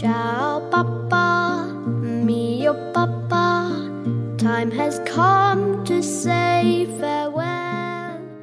Ciao, Papa, mio oh, Papa. Time has come to farewell.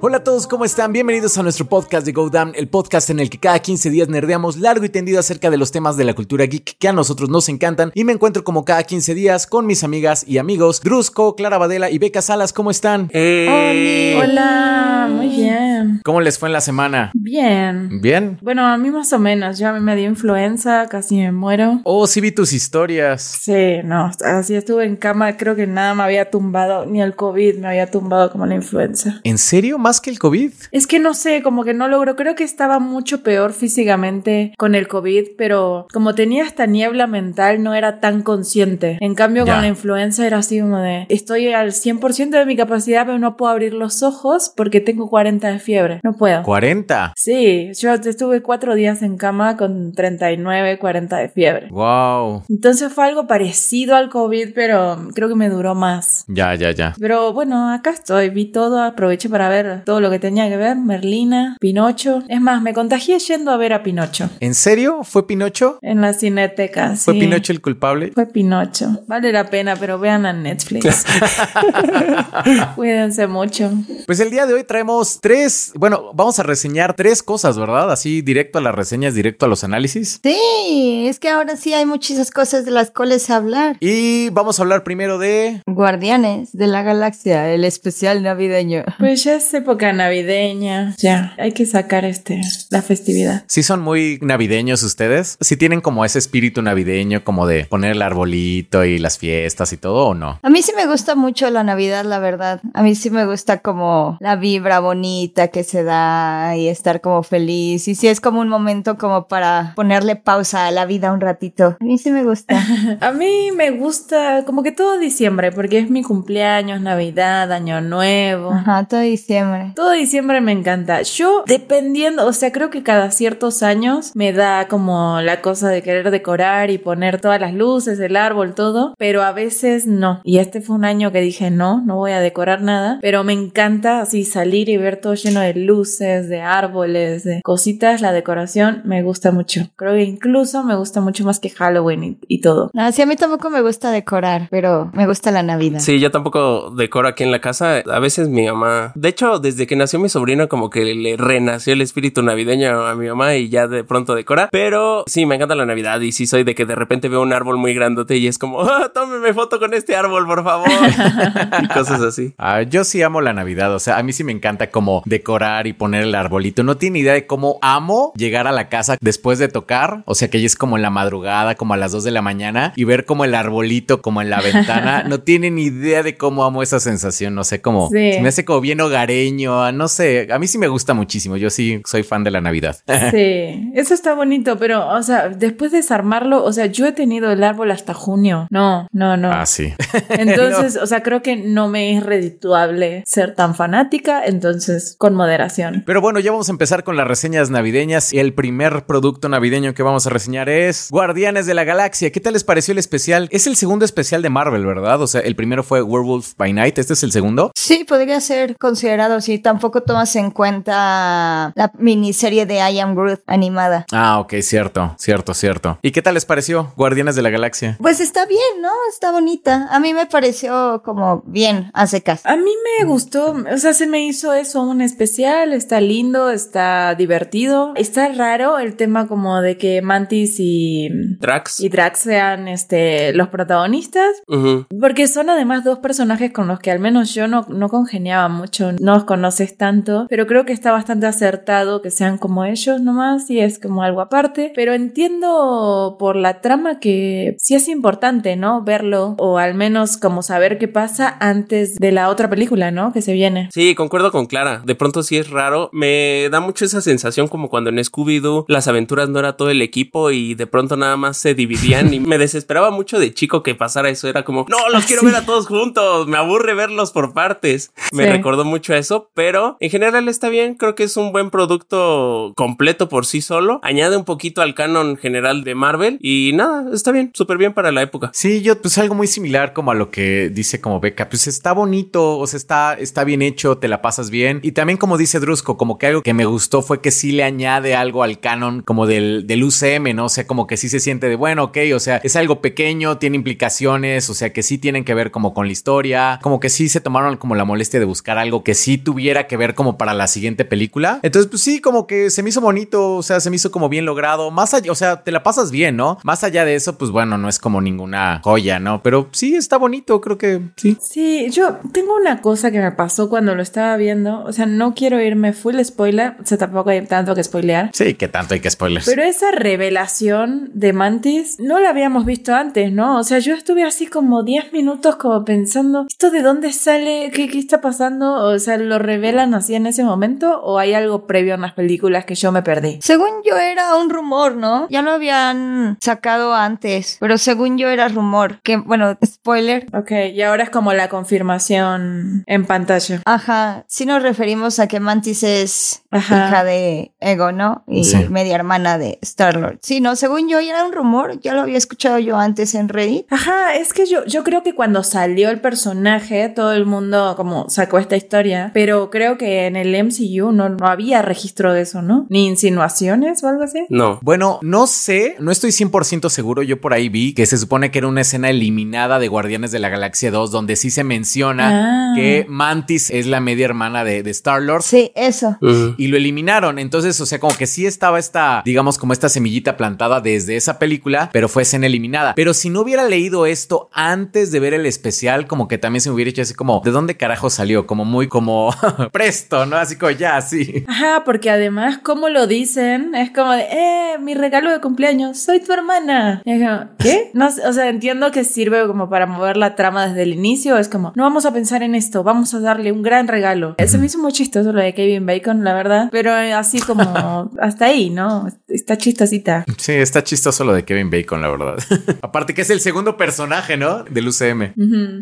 Hola a todos, ¿cómo están? Bienvenidos a nuestro podcast de Go Down, el podcast en el que cada 15 días nerdeamos largo y tendido acerca de los temas de la cultura geek que a nosotros nos encantan. Y me encuentro como cada 15 días con mis amigas y amigos Drusco, Clara Badela y Beca Salas. ¿Cómo están? Hola, muy bien. ¿Cómo les fue en la semana? Bien. ¿Bien? Bueno, a mí más o menos. Yo a mí me dio influenza, casi me muero. Oh, sí vi tus historias. Sí, no, así estuve en cama. Creo que nada me había tumbado, ni el COVID me había tumbado como la influenza. ¿En serio? ¿Más que el COVID? Es que no sé, como que no logro. Creo que estaba mucho peor físicamente con el COVID, pero como tenía esta niebla mental, no era tan consciente. En cambio, Ya. con la influenza era así como de: estoy al 100% de mi capacidad, pero no puedo abrir los ojos porque tengo 40 de fiebre. No puedo. 40. Sí, yo estuve cuatro días en cama con 39, 40 de fiebre. Wow. Entonces fue algo parecido al COVID, pero creo que me duró más. Ya, ya, ya. Pero bueno, acá estoy, vi todo, aproveché para ver todo lo que tenía que ver, Merlina, Pinocho. Es más, me contagié yendo a ver a Pinocho ¿En serio? ¿Fue Pinocho? en la cineteca. ¿Fue. Pinocho el culpable? Fue Pinocho. Vale la pena, pero vean a Netflix. Cuídense mucho. Pues el día de hoy traemos tres, bueno, vamos a reseñar tres cosas, ¿verdad? Así directo a las reseñas, directo a los análisis. Sí, es que ahora sí hay muchísimas cosas de las cuales hablar. Y vamos a hablar primero de... Guardianes de la Galaxia, el especial navideño. Pues ya es época navideña. Ya, hay que sacar este, la festividad. Si son muy navideños ustedes, si tienen como ese espíritu navideño, como de poner el arbolito y las fiestas y todo, ¿o no? A mí sí me gusta mucho la Navidad, la verdad. A mí sí me gusta como la vibra bonita que se da y estar como feliz. Y sí es como un momento como para ponerle pausa a la vida un ratito. A mí sí me gusta. A mí me gusta como que todo diciembre, porque es mi cumpleaños, Navidad, Año Nuevo. Ajá, todo diciembre. Todo diciembre me encanta. Yo, dependiendo, o sea, creo que cada ciertos años me da como la cosa de querer decorar y poner todas las luces, el árbol, todo, pero a veces no. Y este fue un año que dije, no, no voy a decorar nada, pero me encanta así salir y ver todo lleno de luces, de árboles, de cositas. La decoración me gusta mucho. Creo que incluso me gusta mucho más que Halloween y, y todo. No, sí, a mí tampoco me gusta decorar, pero me gusta la Navidad. Sí, yo tampoco decoro aquí en la casa. A veces mi mamá, de hecho, desde que nació mi sobrino, como que le renació el espíritu navideño a mi mamá y ya de pronto decora. Pero sí, me encanta la Navidad y sí soy de que de repente veo un árbol muy grandote y es como, ah, tómeme foto con este árbol, por favor. y cosas así. Ah, yo sí amo la Navidad, o sea, a mí sí me encanta como decorar y poner el arbolito. No tiene idea de cómo amo llegar a la casa después de tocar, o sea, que ya es como en la madrugada, como a las 2 de la mañana y ver como el arbolito como en la ventana. No tienen idea de cómo amo esa sensación, no sé, como Sí. se me hace como bien hogareño, no sé, a mí sí me gusta muchísimo. Yo sí soy fan de la Navidad. Sí, eso está bonito, pero, o sea, después de desarmarlo, o sea, yo he tenido el árbol hasta junio. No, no, no. Ah, sí. Entonces, o sea, creo que no me es redituable ser tan fanática, entonces, con moderación. Pero bueno, ya vamos a empezar con las reseñas navideñas. Y el primer producto navideño que vamos a reseñar es Guardianes de la Galaxia. ¿Qué tal les pareció el especial? Es el segundo especial de Marvel, ¿verdad? O sea, el primero fue Werewolf by Night. ¿Este es el segundo? Sí, podría ser considerado si tampoco tomas en cuenta la miniserie de I Am Groot animada. Ah, ok, cierto, cierto, cierto. ¿Y qué tal les pareció Guardianes de la Galaxia? Pues está bien, ¿no? Está bonita. A mí me pareció como bien a secas. A mí me gustó, o sea, se me hizo eso un especial, está lindo, está divertido. Está raro el tema como de que Mantis y, Drax. y Drax sean este, los protagonistas. Porque son además dos personajes con los que al menos yo no, no congeniaba mucho, no los conoces tanto, pero creo que está bastante acertado que sean como ellos nomás y es como algo aparte, pero entiendo por la trama que sí es importante, ¿no? Verlo o al menos como saber qué pasa antes de la otra película, ¿no? Que se viene. Sí, concuerdo con Clara. De pronto sí es raro. Me da mucho esa sensación como cuando en Scooby-Doo las aventuras no era todo el equipo y de pronto nada más se dividían y me desesperaba mucho de chico que pasara eso. Era como, no, los quiero Sí. ver a todos juntos. Me aburre verlos por partes. Me Sí. recordó mucho a eso, pero en general está bien. Creo que es un buen producto completo por sí solo. Añade un poquito al canon general de Marvel y nada, está bien, súper bien para la época. Sí, yo pues algo muy similar como a lo que dice como Beca, pues está bonito, o sea, está, está bien hecho, te la pasas bien. Y también como dice Drusco, como que algo que me gustó fue que sí le añade algo al canon como del, del UCM, ¿no? O sea, como que sí se siente de, bueno, ok, o sea, es algo pequeño, tiene implicaciones, o sea, que sí tienen que ver como con la historia, como que sí se tomaron como la molestia de buscar algo que sí tuviera que ver como para la siguiente película. Entonces, pues sí, como que se me hizo bonito, o sea, se me hizo como bien logrado, más allá, o sea, te la pasas bien, ¿no? Más allá de eso, pues bueno, no es como ninguna joya, ¿no? Pero sí está bonito, creo que sí. Sí, yo tengo una cosa que me pasó cuando lo estaba viendo, o sea, no quiero irme full spoiler, o sea, tampoco hay tanto que spoilear. Sí, que tanto hay que spoilers. Pero esa revelación de Mantis no la habíamos visto antes, ¿no? O sea, yo estuve así como 10 minutos como pensando, ¿esto de dónde sale? ¿Qué, ¿Qué está pasando? O sea, ¿lo revelan así en ese momento o hay algo previo en las películas que yo me perdí? Según yo era un rumor, ¿no? Ya lo habían sacado antes, pero según yo era rumor. Que, bueno, spoiler. Ok, y ahora es como la confirmación en pantalla. Ajá, sí nos referimos a que Mantis es Ajá. hija de Ego, ¿no? Y Sí. media hermana de Star-Lord. Sí, no, según yo ya era un rumor, ya lo había escuchado yo antes en Reddit. Ajá, es que yo, yo creo que cuando salió el personaje, todo el mundo como sacó esta historia, pero creo que en el MCU no, no había registro de eso, ¿no? Ni o algo así. No. Bueno, no sé, no estoy 100% seguro. Yo por ahí vi que se supone que era una escena eliminada de Guardianes de la Galaxia 2, donde sí se menciona Ah. que Mantis es la media hermana de, de Star-Lord. Sí, eso. Y lo eliminaron. Entonces, o sea, como que sí estaba esta, digamos, como esta semillita plantada desde esa película, pero fue escena eliminada. Pero si no hubiera leído esto antes de ver el especial, como que también se me hubiera hecho así como, ¿de dónde carajo salió? Como muy como presto, ¿no? Así como ya, sí. Ajá, porque además, como lo es como de, eh, mi regalo de cumpleaños, soy tu hermana. Y es como, ¿qué? No, sé, o sea, entiendo que sirve como para mover la trama desde el inicio. Es como, no vamos a pensar en esto, vamos a darle un gran regalo. Se me hizo muy chistoso lo de Kevin Bacon, la verdad. Pero así como, hasta ahí, ¿no? Está chistosita. Sí, está chistoso lo de Kevin Bacon, la verdad. Aparte que es el segundo personaje, ¿no? Del UCM.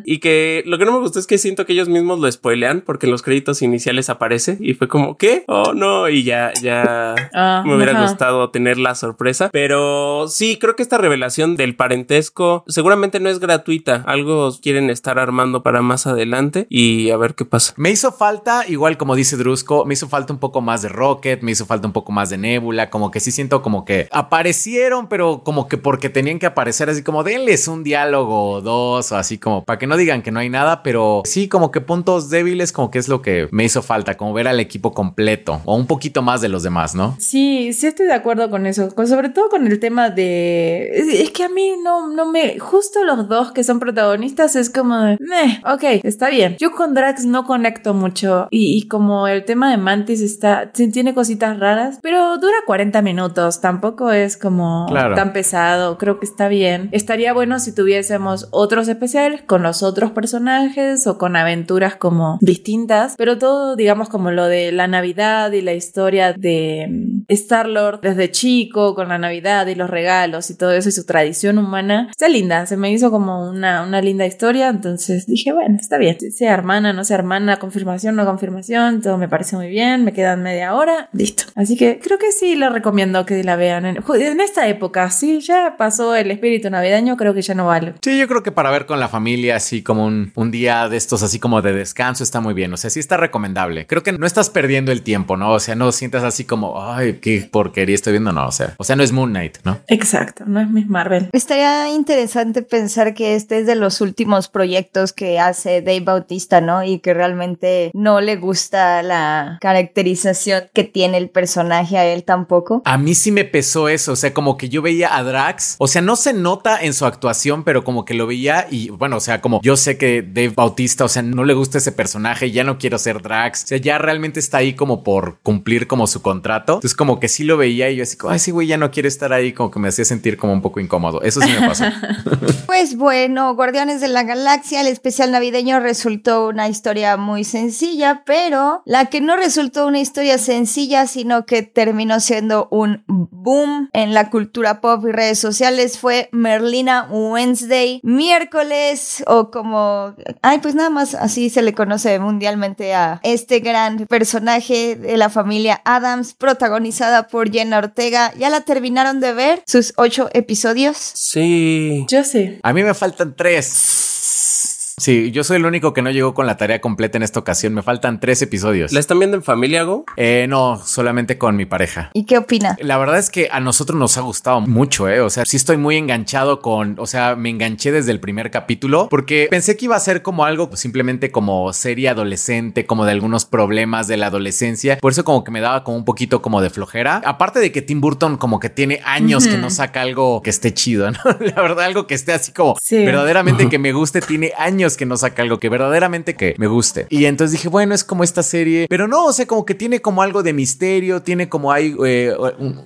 Y que lo que no me gustó es que siento que ellos mismos lo spoilean porque en los créditos iniciales aparece y fue como, ¿qué? Oh, no, y ya, ya Ah, me hubiera gustado tener la sorpresa. Pero sí, creo que esta revelación del parentesco seguramente no es gratuita. Algo quieren estar armando para más adelante y a ver qué pasa. Me hizo falta, igual como dice Drusco, me hizo falta un poco más de Rocket, me hizo falta un poco más de Nebula, como que sí siento como que aparecieron, pero como que porque tenían que aparecer así como denles un diálogo o dos o así como para que no digan que no hay nada, pero sí como que puntos débiles como que es lo que me hizo falta, como ver al equipo completo o un poquito más de los demás, ¿no? Sí, sí estoy de acuerdo con eso, con- sobre todo con el tema de... Es, que a mí no, no me... Justo los dos que son protagonistas es como de... "Meh, ok, está bien. Yo con Drax no conecto mucho y, y como el tema de Mantis está... Tiene cositas raras, pero dura 40 minutos, tampoco es como Claro. tan pesado, creo que está bien. Estaría bueno si tuviésemos otros especiales con los otros personajes o con aventuras como distintas, pero todo digamos como lo de la Navidad y la historia de mm, Star-Lord desde chico con la Navidad y los regalos y todo eso y su tradición humana. Está linda, se me hizo como una, una linda historia, entonces dije, bueno, está bien, sea hermana, no sea hermana, confirmación, no confirmación, todo me parece muy bien, me quedan media hora, listo. Así que creo que sí le recomiendo que la vean en, en esta época, sí, ya pasó el espíritu navideño, creo que ya no vale. Sí, yo creo que para ver con la familia así como un, un día de estos así como de descanso está muy bien, o sea, sí está recomendable. Creo que no estás perdiendo el tiempo, ¿no? O sea, no sientas así como, ay, qué porquería estoy viendo, no, o sea, o sea, no es Moon Knight, ¿no? Exacto, no es Miss Marvel. Estaría interesante pensar que este es de los últimos proyectos que hace Dave Bautista, ¿no? Y que realmente no le gusta la caracterización que tiene el personaje a él tampoco. A mí sí me pesó eso, o sea, como que yo veía a Drax, o sea, no se nota en su actuación, pero como que lo veía y bueno, o sea, como yo sé que Dave Bautista, o sea, no le gusta ese personaje, ya no quiero ser Drax, o sea, ya realmente está ahí como por cumplir como su contrato. Entonces como que sí lo veía y yo así como, ay, sí, güey, ya no quiere estar ahí, como que me hacía sentir como un poco incómodo. Eso sí me pasó. Pues bueno, Guardianes de la Galaxia, el especial navideño resultó una historia muy sencilla, pero la que no resultó una historia sencilla, sino que terminó siendo un boom en la cultura pop y redes sociales fue Merlina Wednesday, miércoles o como, ay, pues nada más así se le conoce mundialmente a este gran personaje de la familia Adams, protagonizada por Jenna Ortega. ¿Ya la terminaron de ver? Sus ocho episodios. Sí. Yo sí. A mí me faltan tres. Sí, yo soy el único que no llegó con la tarea completa en esta ocasión. Me faltan tres episodios. ¿La están viendo en familia, Go? Eh, no, solamente con mi pareja. ¿Y qué opina? La verdad es que a nosotros nos ha gustado mucho, ¿eh? O sea, sí estoy muy enganchado con, o sea, me enganché desde el primer capítulo porque pensé que iba a ser como algo pues, simplemente como serie adolescente, como de algunos problemas de la adolescencia. Por eso como que me daba como un poquito como de flojera. Aparte de que Tim Burton como que tiene años que no saca algo que esté chido, ¿no? La verdad, algo que esté así como Sí. verdaderamente que me guste, tiene años que no saca algo que verdaderamente que me guste. Y entonces dije, bueno, es como esta serie, pero no, o sea, como que tiene como algo de misterio, tiene como hay, eh,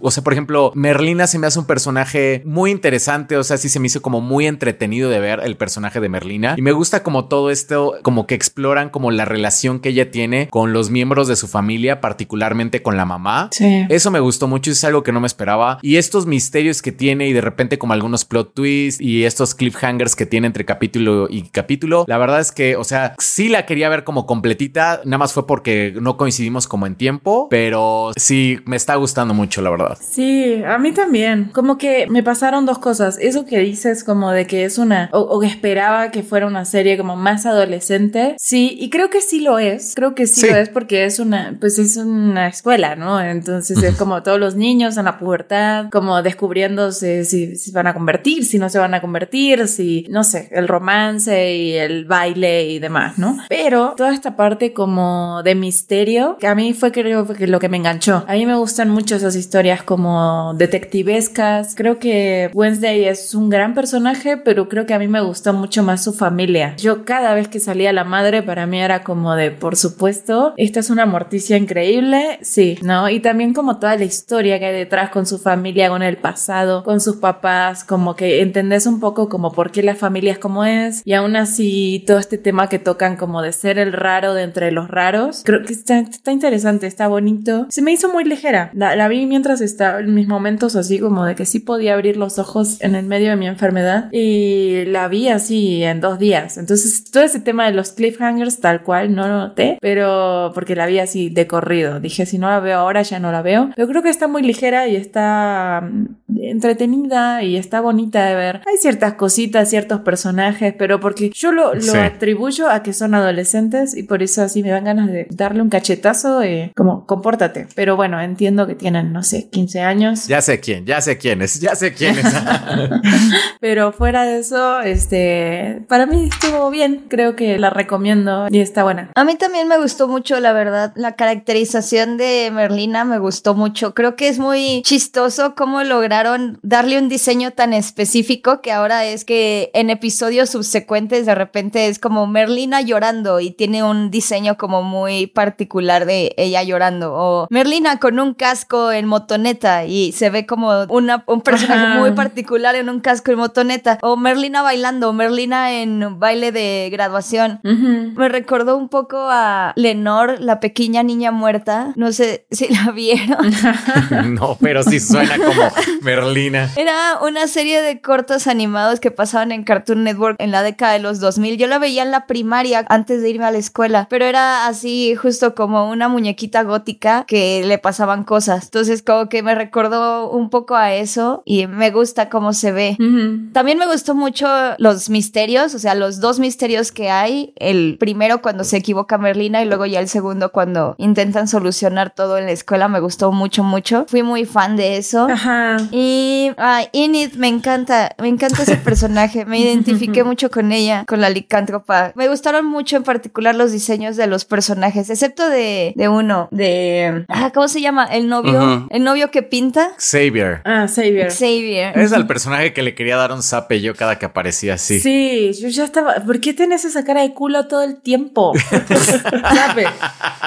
o sea, por ejemplo, Merlina se me hace un personaje muy interesante, o sea, sí se me hizo como muy entretenido de ver el personaje de Merlina. Y me gusta como todo esto, como que exploran como la relación que ella tiene con los miembros de su familia, particularmente con la mamá. Sí. Eso me gustó mucho, es algo que no me esperaba. Y estos misterios que tiene y de repente como algunos plot twists y estos cliffhangers que tiene entre capítulo y capítulo, la verdad es que, o sea, sí la quería ver como completita, nada más fue porque no coincidimos como en tiempo, pero sí me está gustando mucho, la verdad. Sí, a mí también. Como que me pasaron dos cosas. Eso que dices como de que es una, o, o que esperaba que fuera una serie como más adolescente. Sí, y creo que sí lo es. Creo que sí, Sí. lo es porque es una, pues es una escuela, ¿no? Entonces es como todos los niños en la pubertad, como descubriéndose si, si van a convertir, si no se van a convertir, si, no sé, el romance y el baile y demás, ¿no? Pero toda esta parte como de misterio, que a mí fue creo que lo que me enganchó. A mí me gustan mucho esas historias como detectivescas. Creo que Wednesday es un gran personaje, pero creo que a mí me gustó mucho más su familia. Yo cada vez que salía la madre, para mí era como de, por supuesto, esta es una morticia increíble, sí, ¿no? Y también como toda la historia que hay detrás con su familia, con el pasado, con sus papás, como que entendés un poco como por qué la familia es como es, y aún así todo este tema que tocan como de ser el raro de entre los raros, creo que está, está interesante, está bonito. Se me hizo muy ligera, la, la vi mientras estaba en mis momentos así como de que sí podía abrir los ojos en el medio de mi enfermedad, y la vi así en dos días. Entonces todo ese tema de los cliffhangers tal cual no lo noté, pero porque la vi así de corrido. Dije, si no la veo ahora, ya no la veo. Pero creo que está muy ligera y está mm, entretenida y está bonita de ver. Hay ciertas cositas, ciertos personajes, pero porque yo lo, lo Sí. atribuyo a que son adolescentes y por eso así me dan ganas de darle un cachetazo y como, compórtate. Pero bueno, entiendo que tienen, no sé, 15 años. Ya sé quién, ya sé quién es, ya sé quién es. Pero fuera de eso, este, para mí estuvo bien. Creo que la recomiendo y está buena. A mí también me gustó mucho, la verdad. La caracterización de Merlina me gustó mucho. Creo que es muy chistoso cómo lograron darle un diseño tan específico que ahora es que en episodios subsecuentes de repente es como Merlina llorando y tiene un diseño como muy particular de ella llorando. O Merlina con un casco en motoneta y se ve como una, un personaje Ajá. muy particular en un casco en motoneta. O Merlina bailando, Merlina en baile de graduación. Me recordó un poco a Lenore, la pequeña niña muerta. No sé si la vieron. no, pero sí suena como Merlina. Era una serie de cortos animados que pasaban en Cartoon Network en la década de los 2000. Yo la veía en la primaria antes de irme a la escuela, pero era así justo como una muñequita gótica que le pasaban cosas. Entonces como que me recordó un poco a eso y me gusta cómo se ve. Ujú. También me gustó mucho los misterios, o sea, los dos misterios que hay. El primero cuando se equivoca Merlina y luego ya el segundo cuando intentan solucionar todo en la escuela. Me gustó mucho, mucho. Fui muy fan de eso. Ajá. Y ay, Enid me encanta, me encanta ese personaje, me identifiqué mucho con ella, con la licántropa. Me gustaron mucho en particular los diseños de los personajes, excepto de, de uno, de... Ah, ¿Cómo se llama? El novio, el novio que pinta. Xavier. Ah, Xavier. Xavier. Es al personaje que le quería dar un zape yo cada que aparecía así. Sí. yo ya estaba. ¿Por qué tenés esa cara de culo todo el tiempo? ¿Sabe?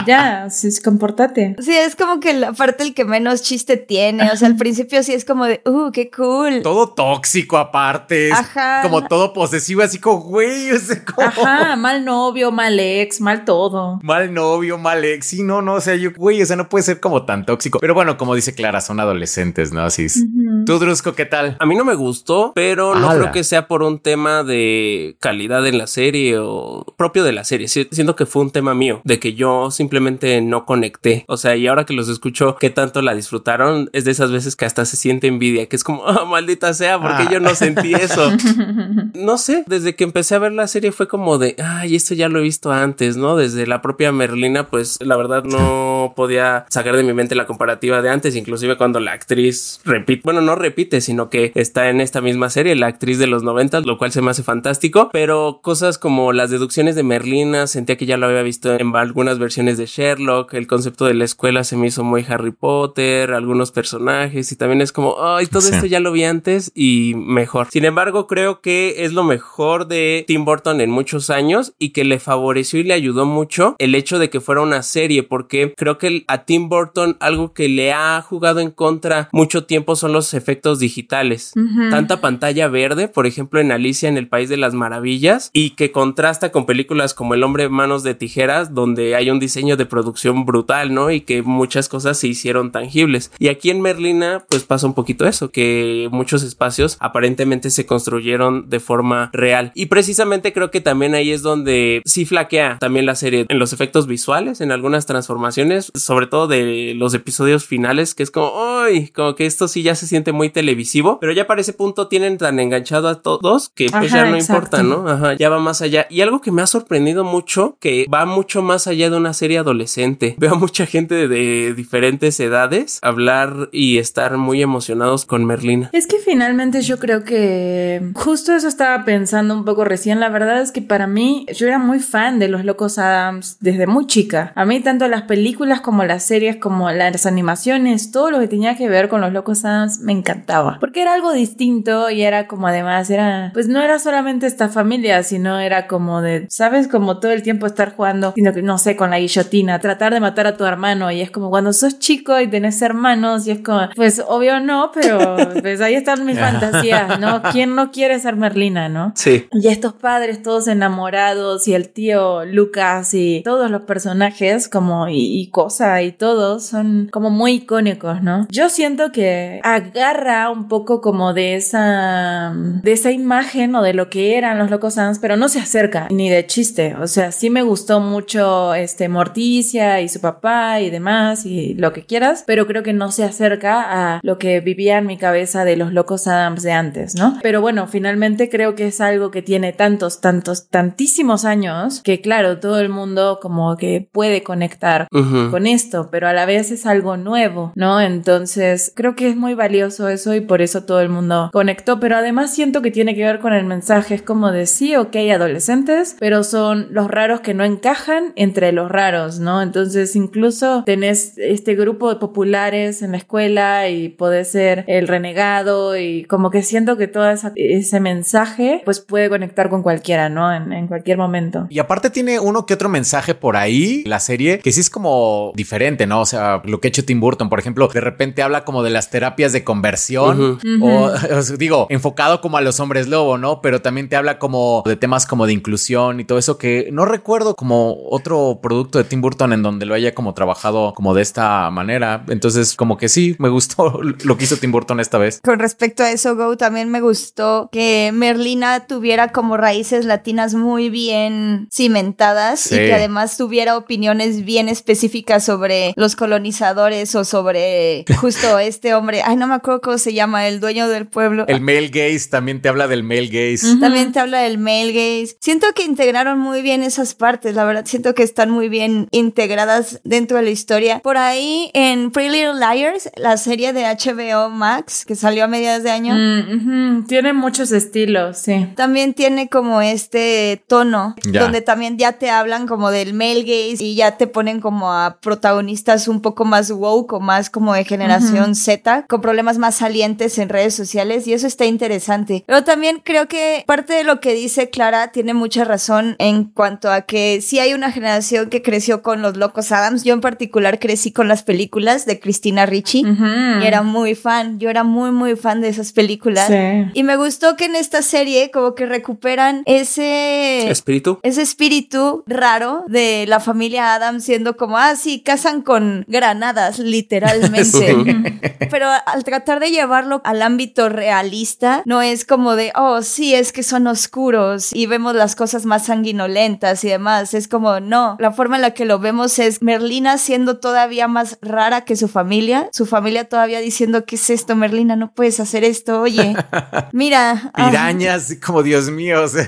Ya, sí, comportate. Sí, es como que la parte el que menos chiste tiene. O sea, al principio sí es como de, uh, qué cool. Todo tóxico aparte. Ajá. Como todo posesivo, así como, güey, o sea, como... Ajá, mal novio, mal ex, mal todo. Mal novio, mal ex. Sí, no, no, o sea, yo, güey, o sea, no puede ser como tan tóxico. Pero bueno, como dice Clara, son adolescentes, ¿no? Así es. Tú, Drusco, ¿qué tal? A mí no me gustó, pero no Ala. creo que sea por un tema de calidad en la serie o propio de la serie. Si- Siento que fue un tema mío, de que yo simplemente no conecté. O sea, y ahora que los escucho, qué tanto la disfrutaron, es de esas veces que hasta se siente envidia, que es como, "Ah, maldita sea, porque Ah. yo no sentí eso. No sé, desde que empecé a ver la serie fue como de, ay, esto ya lo he visto antes, ¿no? Desde la propia Merlina, pues la verdad no podía sacar de mi mente la comparativa de antes, inclusive cuando la actriz repite, bueno, no repite, sino que está en esta misma serie, la actriz de los 90, lo cual se me hace fantástico, pero cosas como las deducciones de Merlina, sentía que ya lo había visto en algunas versiones de Sherlock, el concepto de la escuela se me hizo muy Harry Potter, algunos personajes y también es como, ay, todo esto ya lo vi antes y mejor. Sin embargo, creo que es lo mejor de Tim Burton en muchos años y que le favoreció y le ayudó mucho el hecho de que fuera una serie, porque creo que a Tim Burton algo que le ha jugado en contra mucho tiempo son los efectos digitales. Tanta pantalla verde, por ejemplo, en Alicia en el País de las Maravillas, y que contrasta con películas como El hombre manos de tijeras, donde hay un diseño de producción brutal, ¿no? Y que muchas cosas se hicieron tangibles. Y aquí en Merlina, pues pasa un poquito eso, que muchos espacios aparentemente se construyeron de forma real. Y precisamente creo que también ahí es donde sí flaquea también la serie en los efectos visuales, en algunas transformaciones, sobre todo de los episodios finales, que es como, ¡ay! Como que esto sí ya se siente muy televisivo, pero ya para ese punto tienen tan enganchado a todos que pues ya no importa, ¿no? Ajá, ya va más allá. Y algo que me ha sorprendido mucho, que va mucho más allá de una serie adolescente. Veo a mucha gente de diferentes edades hablar y estar muy emocionados con Merlina. Es que finalmente yo creo que justo eso estaba pensando un poco recién. La verdad es que para mí yo era muy fan de los Locos Adams desde muy chica. A mí tanto las películas como las series como las animaciones, todo lo que tenía que ver con los Locos Adams me encantaba. Porque era algo distinto y era como además era pues no era solamente esta familia, sino era como de, ¿sabes? Como todo el tiempo estar jugando, sino que no sé, con la guillotina, tratar de matar a tu hermano y es como cuando sos chico y tenés hermanos y es como, pues obvio no, pero pues ahí están mis fantasías, ¿no? ¿Quién no quiere ser Merlina, no? Sí. Y estos padres todos enamorados y el tío Lucas y todos los personajes como y, y cosa y todos son como muy icónicos, ¿no? Yo siento que agarra un poco como de esa de esa imagen o de lo que eran los locos Adams, pero no se acerca ni de chiste. O sea, sí me gustó mucho este Morticia y su papá y demás y lo que quieras, pero creo que no se acerca a lo que vivía en mi cabeza de los locos Adams de antes, ¿no? Pero bueno, finalmente creo que es algo que tiene tantos, tantos, tantísimos años que claro, todo el mundo como que puede conectar Ujú. Con esto, pero a la vez es algo nuevo, ¿no? Entonces creo que es muy valioso eso y por eso todo el mundo conectó, pero además siento que tiene que ver con el mensaje, es como de sí, ok, adolescentes, pero son los raros que no encajan entre los raros, ¿no? Entonces incluso tenés este grupo de populares en la escuela y podés ser el renegado y como que siento que todo esa- ese mensaje pues puede conectar con cualquiera, ¿no? En, en cualquier momento. Y aparte tiene uno que otro mensaje por ahí, la serie, que sí es como diferente, ¿no? O sea, lo que ha hecho Tim Burton, por ejemplo, de repente habla como de las terapias de conversión, o, o sea, digo, enfocado como a los hombres lobo, ¿no? Pero también te habla como de temas como de inclusión y todo eso que no recuerdo como otro producto de Tim Burton en donde lo haya como trabajado como de esta manera. Entonces, como que sí, me gustó lo que hizo Tim Burton esta vez. Con respecto a eso, Go, también me gustó que Merlina tuviera como raíces latinas muy bien cimentadas Sí. y que además tuviera opiniones bien específicas sobre los colonizadores o sobre justo este hombre. Ay, no me acuerdo cómo se llama, el dueño del pueblo. El male gaze también te habla del male gaze. También te habla del male gaze. Siento que integraron muy bien esas partes, la verdad. Siento que están muy bien integradas dentro de la historia. Por ahí en Pretty Little Liars, la serie de HBO Max, que salió a mediados de año, Mm. Tiene muchos estilos, sí. también tiene como este tono, Ya. donde también ya te hablan como del male gaze y ya te ponen como a protagonistas un poco más woke o más como de generación Z, con problemas más salientes en redes sociales y eso está interesante. Pero también creo que parte de lo que dice Clara tiene mucha razón en cuanto a que sí hay una generación que creció con los locos Adams. Yo en particular crecí con las películas de Christina Ricci Ujú. y era muy fan. Yo era muy, muy fan de esas películas. Sí. Y me gustó que en esta serie como que recuperan ese... Espíritu. ese espíritu raro de la familia Adams siendo como, ah, sí, sí, cazan con granadas, literalmente. Pero al tratar de llevarlo al ámbito realista, no es como de, oh, sí, es que son oscuros y vemos las cosas más sanguinolentas y demás. Es como, no, la forma en la que lo vemos es Merlina siendo todavía más rara que su familia, su familia todavía diciendo, ¿qué es esto, Merlina? No puedes hacer esto, oye, mira. ah, Pirañas, como Dios mío. o sea,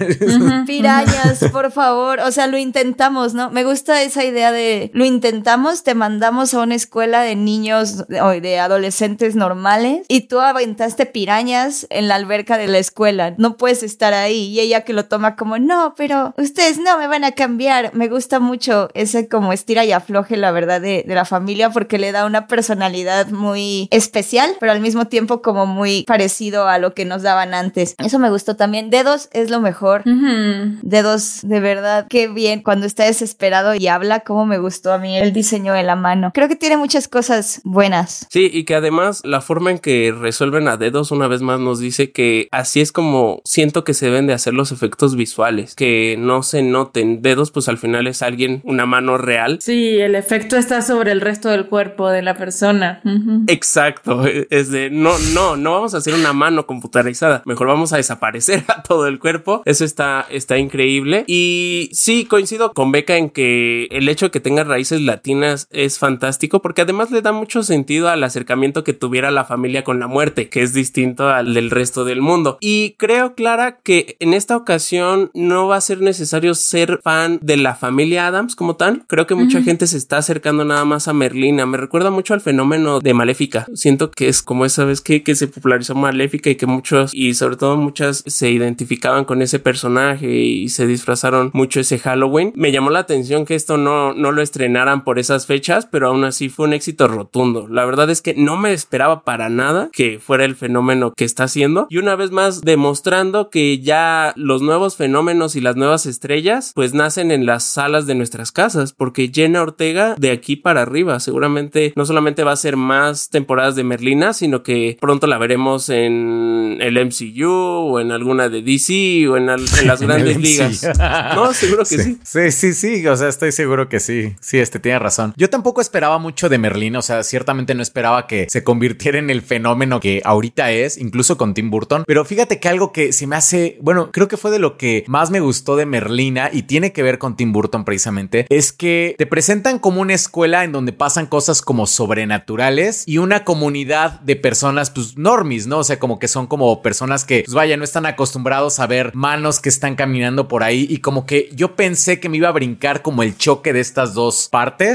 Pirañas, por favor. O sea, lo intentamos, ¿no? Me gusta esa idea de lo intentamos, te mandamos a una escuela de niños o de adolescentes normales y tú aventaste pirañas en la alberca de la escuela. No puedes estar ahí. Y ella que lo toma como, no, pero ustedes no me van a cambiar. Me gusta mucho ese como estira y afloje, la verdad, de, de la familia porque le da una personalidad muy especial, pero al mismo tiempo como muy parecido a lo que nos daban antes. Eso me gustó también. Dedos es lo mejor. Dedos, de verdad, qué bien. Cuando está desesperado y habla, cómo me gustó a mí el diseño de la mano. Creo que tiene muchas cosas buenas. Sí, y que además la forma en que resuelven a dedos una vez más nos dice que así es como siento que se deben de hacer los efectos visuales, que no se noten. Dedos pues al final es alguien, una mano real. Sí, el efecto está sobre el resto del cuerpo de la persona. Exacto, es de no, no, no vamos a hacer una mano computarizada, mejor vamos a desaparecer a todo el cuerpo. Eso está, está increíble. Y sí, coincido con Beca en que el hecho de que tenga raíces latinas es fantástico porque además le da mucho sentido al acercamiento que tuviera la familia con la muerte, que es distinto al del resto del mundo. Y creo, Clara, que en esta ocasión no va a ser necesario ser fan de la familia Adams como tal. Creo que mucha gente se está acercando nada más a Merlina. Me recuerda mucho al fenómeno de Maléfica. Siento que es como esa vez que, que se popularizó Maléfica y que muchos, y sobre todo muchas, se identificaban con ese personaje y se disfrazaron mucho ese Halloween. Me llamó la atención que esto no, no lo estrenaran por esas fechas, pero aún así fue un éxito rotundo. La verdad es que no me esperaba para nada que fuera el fenómeno que está haciendo. Y una vez más demostrando que ya los nuevos fenómenos y las nuevas estrellas pues nacen en las salas de nuestras casas, porque Jenna Ortega de aquí para arriba seguramente no solamente va a ser más temporadas de Merlina, sino que pronto la veremos en el MCU o en alguna de DC o en, al- en las grandes ligas. No, seguro que sí. Sí, sí, sí, o sea, estoy seguro que sí. Sí, este tiene razón. Yo tampoco esperaba mucho de Merlín, o sea, ciertamente no esperaba que se convirtiera en el fenómeno que ahorita es, incluso con Tim Burton, pero fíjate que algo que se me hace, bueno, creo que fue de lo que más me gustó de Merlina y tiene que ver con Tim Burton precisamente, es que te presentan como una escuela en donde pasan cosas como sobrenaturales y una comunidad de personas, pues, normis, ¿no? O sea, como que son como personas que, pues, vaya, no están acostumbrados a ver manos que están caminando por ahí y como que yo pensé que me iba a brincar como el choque de estas dos partes,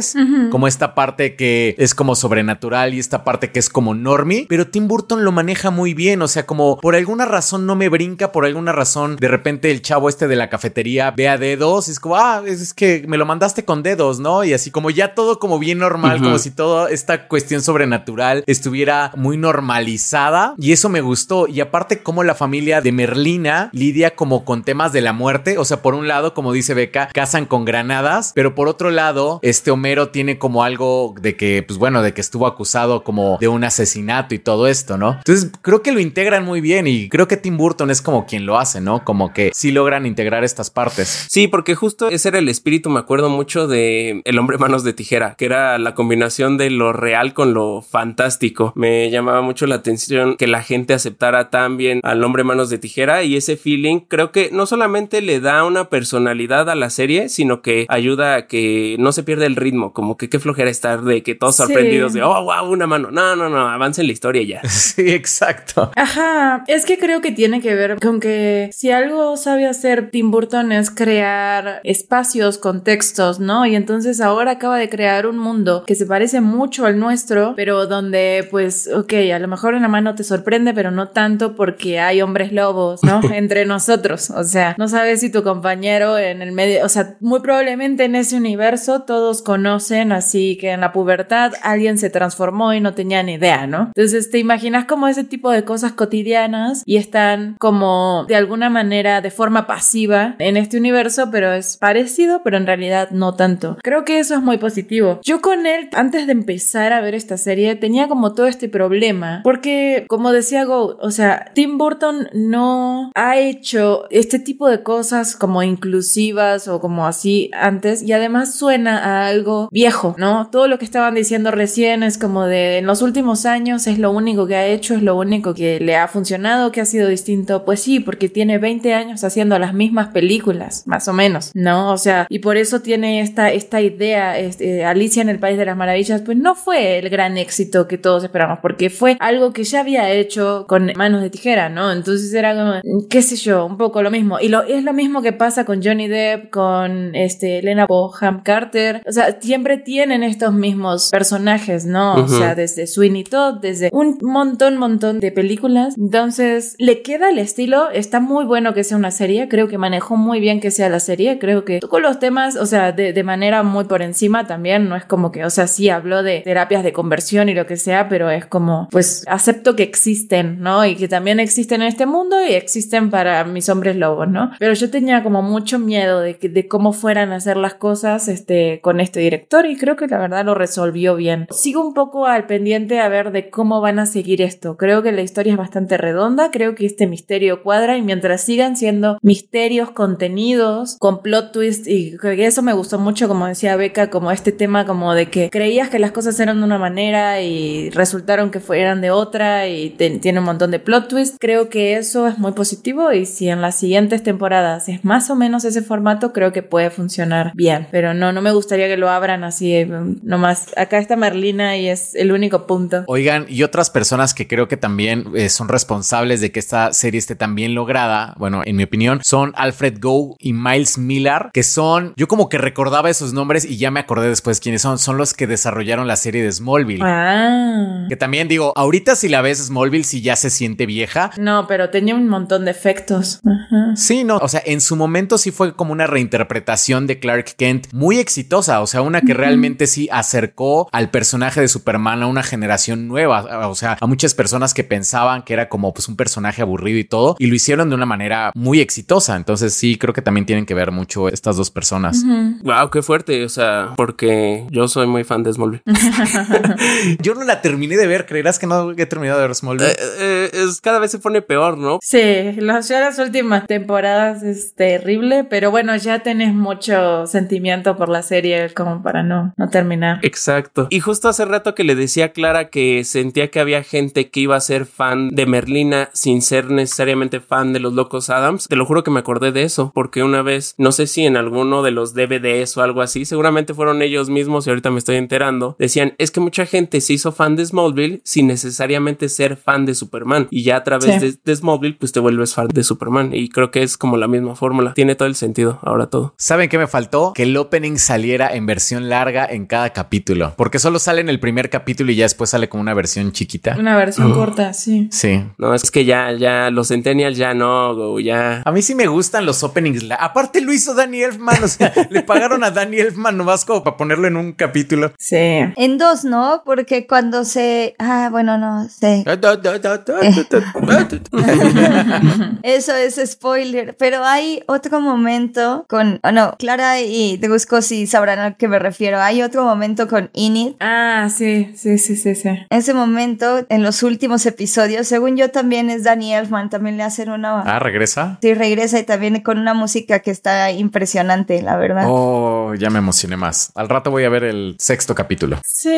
como esta parte que es como sobrenatural y esta parte que es como normie, pero Tim Burton lo maneja muy bien, o sea, como por alguna razón no me brinca, por alguna razón de repente el chavo este de la cafetería ve a dedos y es como, ah, es, es que me lo mandaste con dedos, ¿no? Y así como ya todo como bien normal, como si toda esta cuestión sobrenatural estuviera muy normalizada y eso me gustó. Y aparte como la familia de Merlina lidia como con temas de la muerte, o sea, por un lado, como dice Beca, cazan con granadas, pero por otro lado, este Homero tiene como algo de que, pues bueno, de que estuvo acusado como de un asesinato y todo esto, ¿no? Entonces creo que lo integran muy bien y creo que Tim Burton es como quien lo hace, ¿no? Como que sí logran integrar estas partes. Sí, porque justo ese era el espíritu, me acuerdo mucho de El hombre manos de tijera, que era la combinación de lo real con lo fantástico. Me llamaba mucho la atención que la gente aceptara tan bien al hombre manos de tijera y ese feeling creo que no solamente le da una personalidad a la serie, sino que ayuda a que no se pierda el ritmo, como que qué flojera estar de que todos Sí. sorprendidos de, oh, wow, una mano. No, no, no, avance en la historia ya. Sí, exacto. Ajá, es que creo que tiene que ver con que si algo sabe hacer Tim Burton es crear espacios, contextos, ¿no? Y entonces ahora acaba de crear un mundo que se parece mucho al nuestro, pero donde pues, ok, a lo mejor en la mano te sorprende, pero no tanto porque hay hombres lobos, ¿no? Entre nosotros, o sea, no sabes si tu compañero en el medio, o sea, muy probablemente en ese universo todos conocen, así que en la pubertad alguien se transformó y no tenía ni idea, ¿no? Entonces te imaginas como ese tipo de cosas cotidianas y están como de alguna manera de forma pasiva en este universo, pero es parecido, pero en realidad no tanto. Creo que eso es muy positivo. Yo con él, antes de empezar a ver esta serie, tenía como todo este problema, porque como decía Go, o sea, Tim Burton no ha hecho este tipo de cosas como inclusivas o como así antes y además suena a algo viejo, ¿no? Todo lo que estaban diciendo recién es como de en los últimos años es lo único que ha hecho, es lo único que le ha funcionado, que ha sido distinto. Pues sí, porque tiene 20 años haciendo las mismas películas, más o menos, ¿no? O sea, y por eso tiene esta, esta idea, este, Alicia en el País de las Maravillas, pues no fue el gran éxito que todos esperamos, porque fue algo que ya había hecho con manos de tijera, ¿no? Entonces era como, qué sé yo, un poco lo mismo. Y lo, es lo mismo que pasa con Johnny Depp, con este, Elena Boham Carter. O sea, siempre tienen estos mismos personajes, ¿no? O sea, desde Sweeney Todd, desde un montón, montón de películas. Entonces, le queda el estilo, está muy bueno que sea una serie, creo que manejó muy bien que sea la serie, creo que tocó los temas, o sea, de, de manera muy por encima también, no es como que, o sea, sí habló de terapias de conversión y lo que sea, pero es como, pues, acepto que existen, ¿no? Y que también existen en este mundo y existen para mis hombres lobos, ¿no? Pero yo tenía como mucho miedo de, que, de cómo fueran a hacer las cosas, este, con este director y creo que la verdad lo resolvió bien. Sigo un poco al pendiente a ver de cómo van a seguir esto. Creo que la historia es bastante redonda, creo que este misterio cuadra y mientras sigan siendo misterios contenidos con plot twist y eso me gustó mucho como decía Beca como este tema como de que creías que las cosas eran de una manera y resultaron que fueran de otra y tiene un montón de plot twist creo que eso es muy positivo y si en las siguientes temporadas es más o menos ese formato creo que puede funcionar bien pero no no me gustaría que lo abran así eh, nomás acá está Merlina y es el único punto Oigan, y otras personas que creo que también eh, son responsables de que esta serie esté tan bien lograda, bueno, en mi opinión, son Alfred Go y Miles Millar, que son, yo como que recordaba esos nombres y ya me acordé después quiénes son, son los que desarrollaron la serie de Smallville. ah Que también digo, ahorita si la ves Smallville, si ya se siente vieja. no pero tenía un montón de efectos Ajá. Sí, no, o sea, en su momento sí fue como una reinterpretación de Clark Kent muy exitosa, o sea, una que realmente sí acercó al personaje de Superman a una generación nueva, o sea, a muchas personas que pensaban que era como pues un personaje aburrido y todo, y lo hicieron de una manera muy exitosa, entonces sí, creo que también tienen que ver mucho estas dos personas. Wow, qué fuerte, o sea, porque yo soy muy fan de Smallville. Yo no la terminé de ver, creerás que no he terminado de ver Smallville. Eh, eh, es, cada vez se pone peor, ¿no? Sí, las, ya las últimas temporadas es terrible, pero bueno, ya tenés mucho sentimiento por la serie para no, no terminar. Exacto. Y justo hace rato que le decía a Clara que sentía que había gente que iba a ser fan de Merlina sin ser necesariamente fan de los Locos Adams. Te lo juro que me acordé de eso, porque una vez, no sé si en alguno de los DVDs o algo así, seguramente fueron ellos mismos y ahorita me estoy enterando, decían, es que mucha gente se hizo fan de Smallville sin necesariamente ser fan de Superman. Y ya a través Sí. de, de Smallville, pues te vuelves fan de Superman. Y creo que es como la misma fórmula. Tiene todo el sentido ahora todo. ¿Saben qué me faltó? Que el opening saliera en versión larga en cada capítulo, porque solo sale en el primer capítulo y ya después sale como una versión chiquita. Una versión corta, sí. Sí. No, es que ya, ya, los Centennials ya no, go, ya. A mí sí me gustan los openings. la- Aparte lo hizo Danny Elfman, o sea, le pagaron a Danny Elfman nomás como para ponerlo en un capítulo. Sí. En dos, ¿no? Porque cuando se... Ah, bueno, no sé. Eso es spoiler. Pero hay otro momento con... Oh, no, Clara y te busco si sabrán a qué me refiero. Hay otro momento con Init. Ah, sí, sí, sí, sí, sí. Ese momento, en los últimos episodios, según yo también es Danny Elfman, también le hacen una... Ah, regresa. Sí, regresa y también con una música que está impresionante, la verdad. Oh, ya me emocioné más. Al rato voy a ver el sexto capítulo. Sí,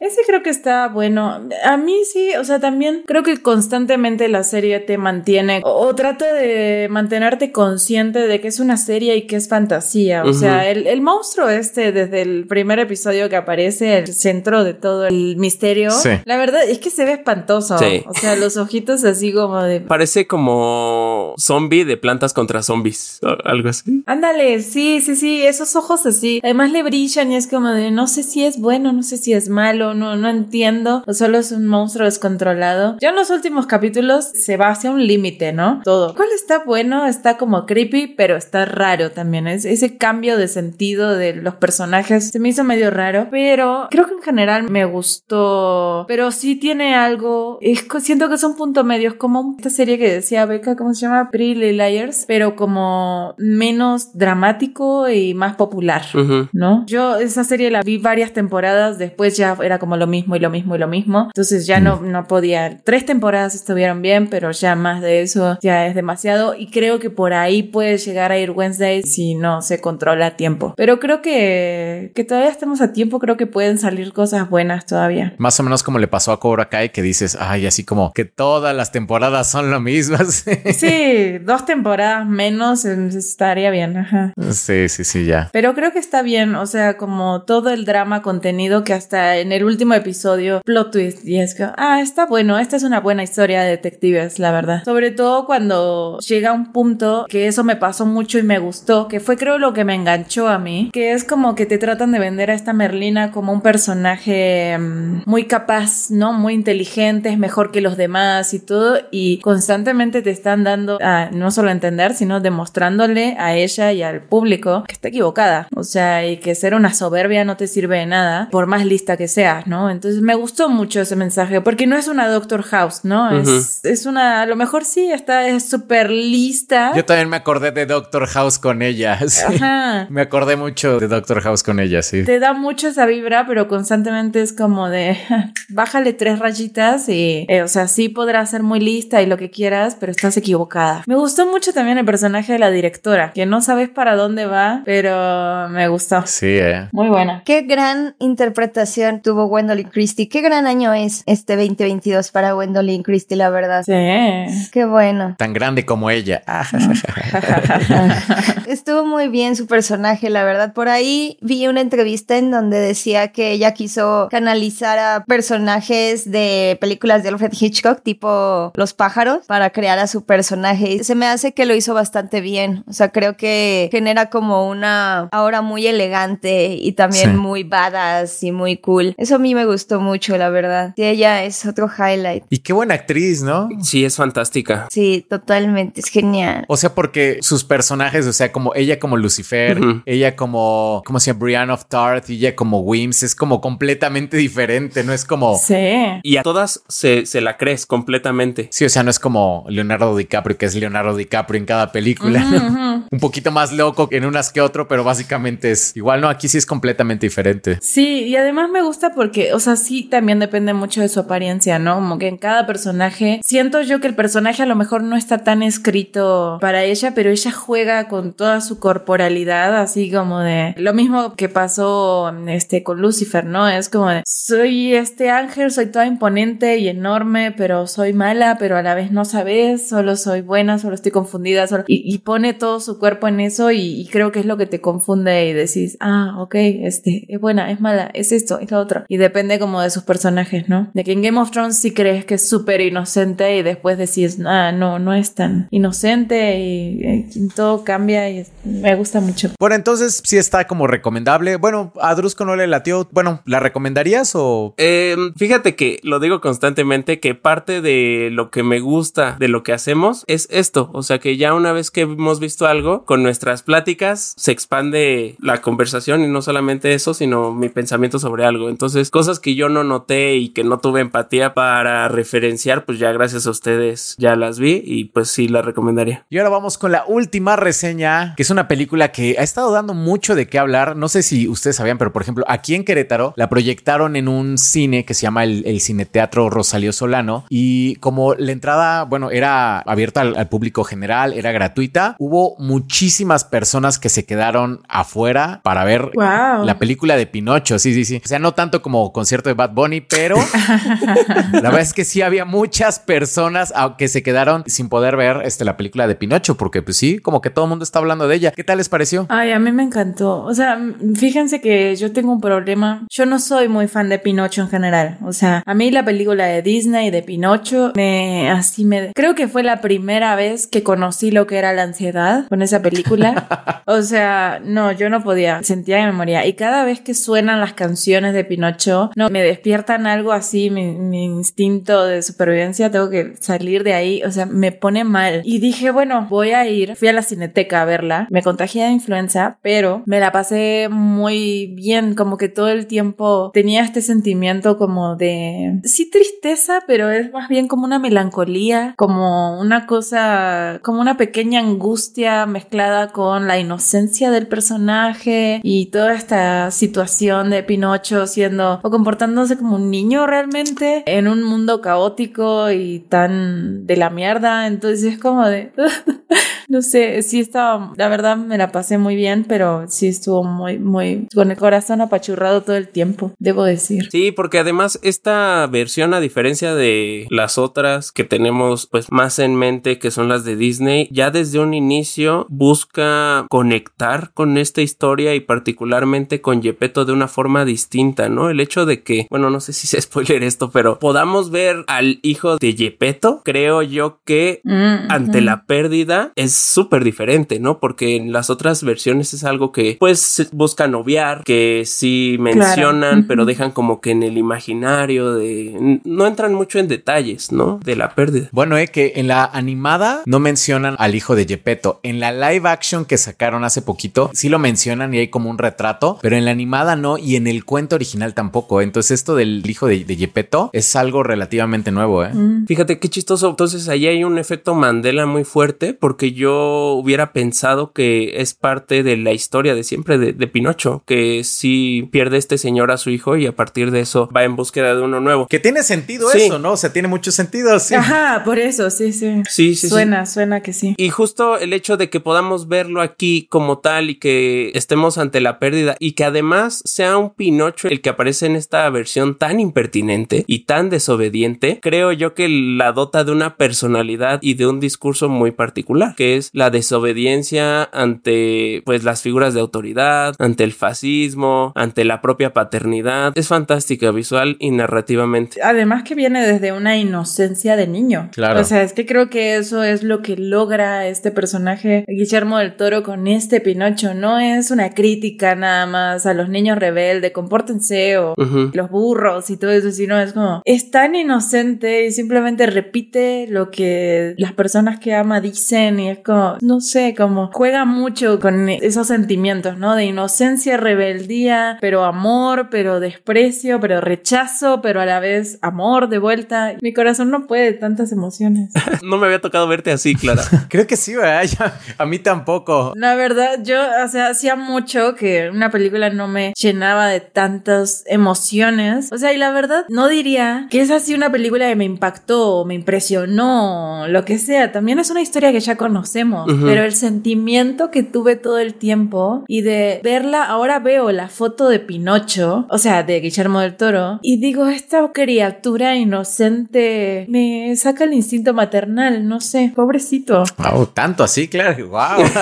ese creo que está bueno. A mí sí, o sea, también creo que constantemente la serie te mantiene o, o trata de mantenerte consciente de que es una serie y que es fantasía. O sea, el, el monstruo este, desde el primer episodio que aparece, el centro de todo el misterio, Sí. la verdad es que se ve espantoso. Sí. O sea, los ojitos así como de... Parece como zombie de plantas contra zombies, algo así. Ándale, sí, sí, sí, esos ojos así. Además le brillan y es como de no sé si es bueno, no sé si es malo, no, no entiendo. O solo es un monstruo descontrolado. Ya en los últimos capítulos se va hacia un límite, ¿no? Todo. ¿Cuál está bueno? Está como creepy, pero está raro también. Es, ese cambio de sentido de los personajes se me hizo medio raro, pero creo que en general me gustó. Pero sí tiene algo. Es, siento que es un punto medio. Es como esta serie que decía Beca, ¿cómo se llama? Pretty Liars, pero como menos dramático y más popular. Ujú. ¿No? Yo esa serie la vi varias temporadas, después ya era como lo mismo y lo mismo y lo mismo. Entonces ya no, no podía. Tres temporadas estuvieron bien, pero ya más de eso ya es demasiado. demasiado y creo que por ahí puede llegar a ir Wednesday si no se controla a tiempo. Pero creo que, que todavía estamos a tiempo, creo que pueden salir cosas buenas todavía. Más o menos como le pasó a Cobra Kai, que dices, ay, así como que todas las temporadas son lo mismo. sí, dos temporadas menos estaría bien. Ajá. Sí, sí, sí, ya. Pero creo que está bien, o sea, como todo el drama contenido que hasta en el último episodio, plot twist, y es que, ah, está bueno, esta es una buena historia de detectives, la verdad. Sobre todo cuando llega un punto que eso me pasó mucho y me gustó, que fue creo lo que me enganchó a mí, que es como que te tratan de vender a esta Merlina como un personaje mm, muy capaz, ¿no? Muy inteligente, es mejor que los demás y todo, y constantemente te están dando a no solo entender, sino demostrándole a ella y al público que está equivocada, o sea, y que ser una soberbia no te sirve de nada, por más lista que seas, ¿no? Entonces me gustó mucho ese mensaje, porque no es una Doctor House, ¿no? es, es, una, a lo mejor sí, está súper lista. Yo también me acordé de Doctor House con ella, Ajá. Me acordé mucho de Doctor House con ella, sí. Te da mucho esa vibra, pero constantemente es como de, bájale tres rayitas y, eh, o sea, sí podrás ser muy lista y lo que quieras, pero estás equivocada. Me gustó mucho también el personaje de la directora, que no sabes para dónde va, pero me gustó. Sí, eh. Muy buena. Qué gran interpretación tuvo Gwendolyn Christie. Qué gran año es este 2022 para Gwendolyn Christie, la verdad. Sí. Qué bueno. Tan grande como ella. Estuvo muy bien su personaje, la verdad. Por ahí vi una entrevista en donde decía que ella quiso canalizar a personajes de películas de Alfred Hitchcock, tipo Los pájaros, para crear a su personaje. Y se me hace que lo hizo bastante bien. O sea, creo que genera como una ahora muy elegante y también muy badass y muy cool. Eso a mí me gustó mucho, la verdad. Y ella es otro highlight. Y qué buena actriz, ¿no? Sí, es fantástica. Sí, totalmente. Es genial. O sea, porque sus personajes, o sea, como ella como Lucifer, ella como, como se llama, Brienne of Tarth y ella como Wims, es como completamente diferente, no es como... Sí. Y a todas se, se la crees completamente. Sí, o sea, no es como Leonardo DiCaprio, que es Leonardo DiCaprio en cada película. Un poquito más loco en unas que otro, pero básicamente es igual, no, aquí sí es completamente diferente. Sí, y además me gusta porque, o sea, sí también depende mucho de su apariencia, ¿no? Como que en cada personaje, siento yo que el personaje a lo mejor no está tan escrito para ella, pero ella juega con toda su corporalidad, así como de lo mismo que pasó este con Lucifer, ¿no? Es como de soy este ángel, soy toda imponente y enorme, pero soy mala, pero a la vez no sabes, solo soy buena, solo estoy confundida, solo... Y, pone todo su cuerpo en eso y, creo que es lo que te confunde y decís, ah, ok, este, es buena, es mala, es esto, es lo otro. Y depende como de sus personajes, ¿no? De que en Game of Thrones sí crees que es súper inocente y después decís, ah, no, no es tan inocente y, todo cambia y me gusta mucho. Bueno, entonces sí está como recomendable. Bueno, a Drusco no le latió. Bueno, ¿la recomendarías o...? Em, fíjate que lo digo constantemente que parte de lo que me gusta de lo que hacemos es esto. O sea que ya una vez que hemos visto algo, con nuestras pláticas se expande la conversación y no solamente eso, sino mi pensamiento sobre algo. Entonces, cosas que yo no noté y que no tuve empatía para referenciar, pues ya gracias a ustedes ya las vi y pues sí la recomendaría. Y ahora vamos con la última reseña, que es una película que ha estado dando mucho de qué hablar. No sé si ustedes sabían, pero por ejemplo, aquí en Querétaro la proyectaron en un cine que se llama el, el Cineteatro Rosalío Solano y como la entrada, bueno, era abierta al, público general, era gratuita, hubo muchísimas personas que se quedaron afuera para ver la película de Pinocho. Sí, sí, sí. O sea, no tanto como concierto de Bad Bunny, pero la verdad es que sí había muchas personas que se quedaron sin poder ver este, la película de Pinocho, porque pues sí, como que todo el mundo está hablando de ella. ¿Qué tal les pareció? Ay, a mí me encantó. O sea, fíjense que yo tengo un problema. Yo no soy muy fan de Pinocho en general. O sea, a mí la película de Disney de Pinocho me así me creo que fue la primera vez que conocí lo que era la ansiedad con esa película. o sea, no, yo no podía, sentía que me moría. Y cada vez que suenan las canciones de Pinocho, no me despiertan algo así, mi, mi instinto de supervivencia, tengo que salir de ahí, o sea, me pone mal. Y dije, bueno, voy a ir, fui a la cineteca a verla, me contagié de influenza, pero me la pasé muy bien, como que todo el tiempo tenía este sentimiento como de, sí, tristeza, pero es más bien como una melancolía, como una cosa, como una pequeña angustia mezclada con la inocencia del personaje y toda esta situación de Pinocho siendo o comportándose como un niño realmente en un mundo caótico y tan de la mierda. Entonces es como de... no sé, sí estaba, la verdad me la pasé muy bien, pero sí estuvo muy, muy, con el corazón apachurrado todo el tiempo, debo decir. Sí, porque además esta versión, a diferencia de las otras que tenemos pues más en mente, que son las de Disney, ya desde un inicio busca conectar con esta historia y particularmente con Gepetto de una forma distinta, ¿no? El hecho de que, bueno, no sé si se spoiler esto, pero podamos ver al hijo de Gepetto, creo yo que Mm, ante la pérdida es súper diferente, ¿no? Porque en las otras versiones es algo que pues buscan obviar, que sí mencionan, pero dejan como que en el imaginario de... No entran mucho en detalles, ¿no? De la pérdida. Bueno, eh, que en la animada no mencionan al hijo de Gepetto. En la live action que sacaron hace poquito, sí lo mencionan y hay como un retrato, pero en la animada no y en el cuento original tampoco. Entonces esto del hijo de, de Gepetto es algo relativamente nuevo, ¿eh? Mm. Fíjate qué chistoso. Entonces ahí hay un efecto Mandela muy fuerte porque yo hubiera pensado que es parte de la historia de siempre de, de Pinocho, que sí pierde este señor a su hijo y a partir de eso va en búsqueda de uno nuevo. Que tiene sentido Sí. eso, ¿no? O sea, tiene mucho sentido, sí. Ajá, por eso, sí, sí. Sí, sí, sí. Suena, suena que sí. Y justo el hecho de que podamos verlo aquí como tal y que estemos ante la pérdida y que además sea un Pinocho el que aparece en esta versión tan impertinente y tan desobediente, creo yo que la dota de una personalidad y de un discurso muy particular, que es la desobediencia ante pues las figuras de autoridad, ante el fascismo, ante la propia paternidad. Es fantástica visual y narrativamente. Además que viene desde una inocencia de niño. Claro. O sea, es que creo que eso es lo que logra este personaje Guillermo del Toro con este Pinocho. No es una crítica nada más a los niños rebeldes, compórtense o los burros y todo eso, sino es como, es tan inocente y simplemente repite lo que las personas que ama dicen y es como, no sé, como juega mucho con esos sentimientos, ¿no? De inocencia, rebeldía, pero amor, pero desprecio, pero rechazo, pero a la vez amor de vuelta. Mi corazón no puede tantas emociones. No me había tocado verte así, Clara. Creo que sí, ¿verdad? Ya, a mí tampoco. La verdad, yo, o sea, hacía mucho que una película no me llenaba de tantas emociones. O sea, y la verdad, no diría que es así una película que me impactó, me impresionó, lo que sea. También es una historia que ya conocemos, Ujú. pero el sentimiento que tuve todo el tiempo y de verla, ahora veo la foto de Pinocho, o sea, de Guillermo del Toro, y digo, esta criatura inocente me saca el instinto maternal, no sé, pobrecito. Wow, tanto así, claro. Wow.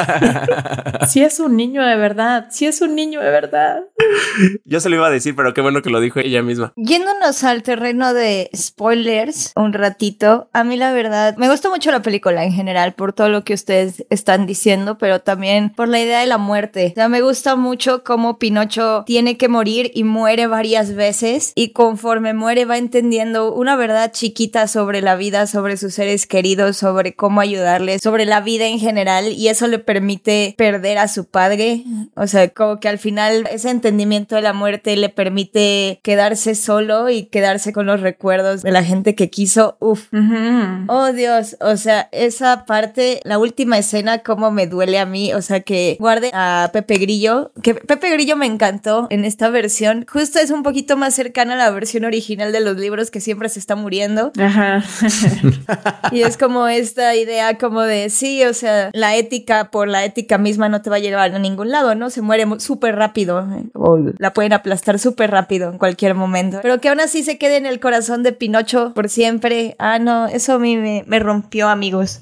Si es un niño de verdad, si es un niño de verdad. Yo se lo iba a decir, pero qué bueno que lo dijo ella misma. Yéndonos al terreno de spoilers un ratito, a mí la verdad me gustó mucho la película en general por todo lo que ustedes están diciendo, pero también por la idea de la muerte. O sea, me gusta mucho cómo Pinocho tiene que morir y muere varias veces y conforme muere va entendiendo una verdad chiquita sobre la vida, sobre sus seres queridos, sobre cómo ayudarles, sobre la vida en general y eso le permite perder a su padre. O sea, como que al final ese entendimiento de la muerte le permite quedarse solo y quedarse con los recuerdos de la gente que quiso. Uf. Ujú. Oh Dios, o sea, esa parte, la última escena, cómo me duele a mí, o sea, que guarde a Pepe Grillo, que Pepe Grillo me encantó en esta versión, justo es un poquito más cercana a la versión original de los libros que siempre se está muriendo. Ajá. Y es como esta idea como de, sí, o sea, la ética por la ética misma no te va a llevar a ningún lado, ¿no? Se muere mu- súper rápido eh, o la pueden aplastar súper rápido en cualquier momento. Pero que aún así se quede en el corazón de Pinocho por siempre. Ah, no, eso a mí me, me rompió, amigos.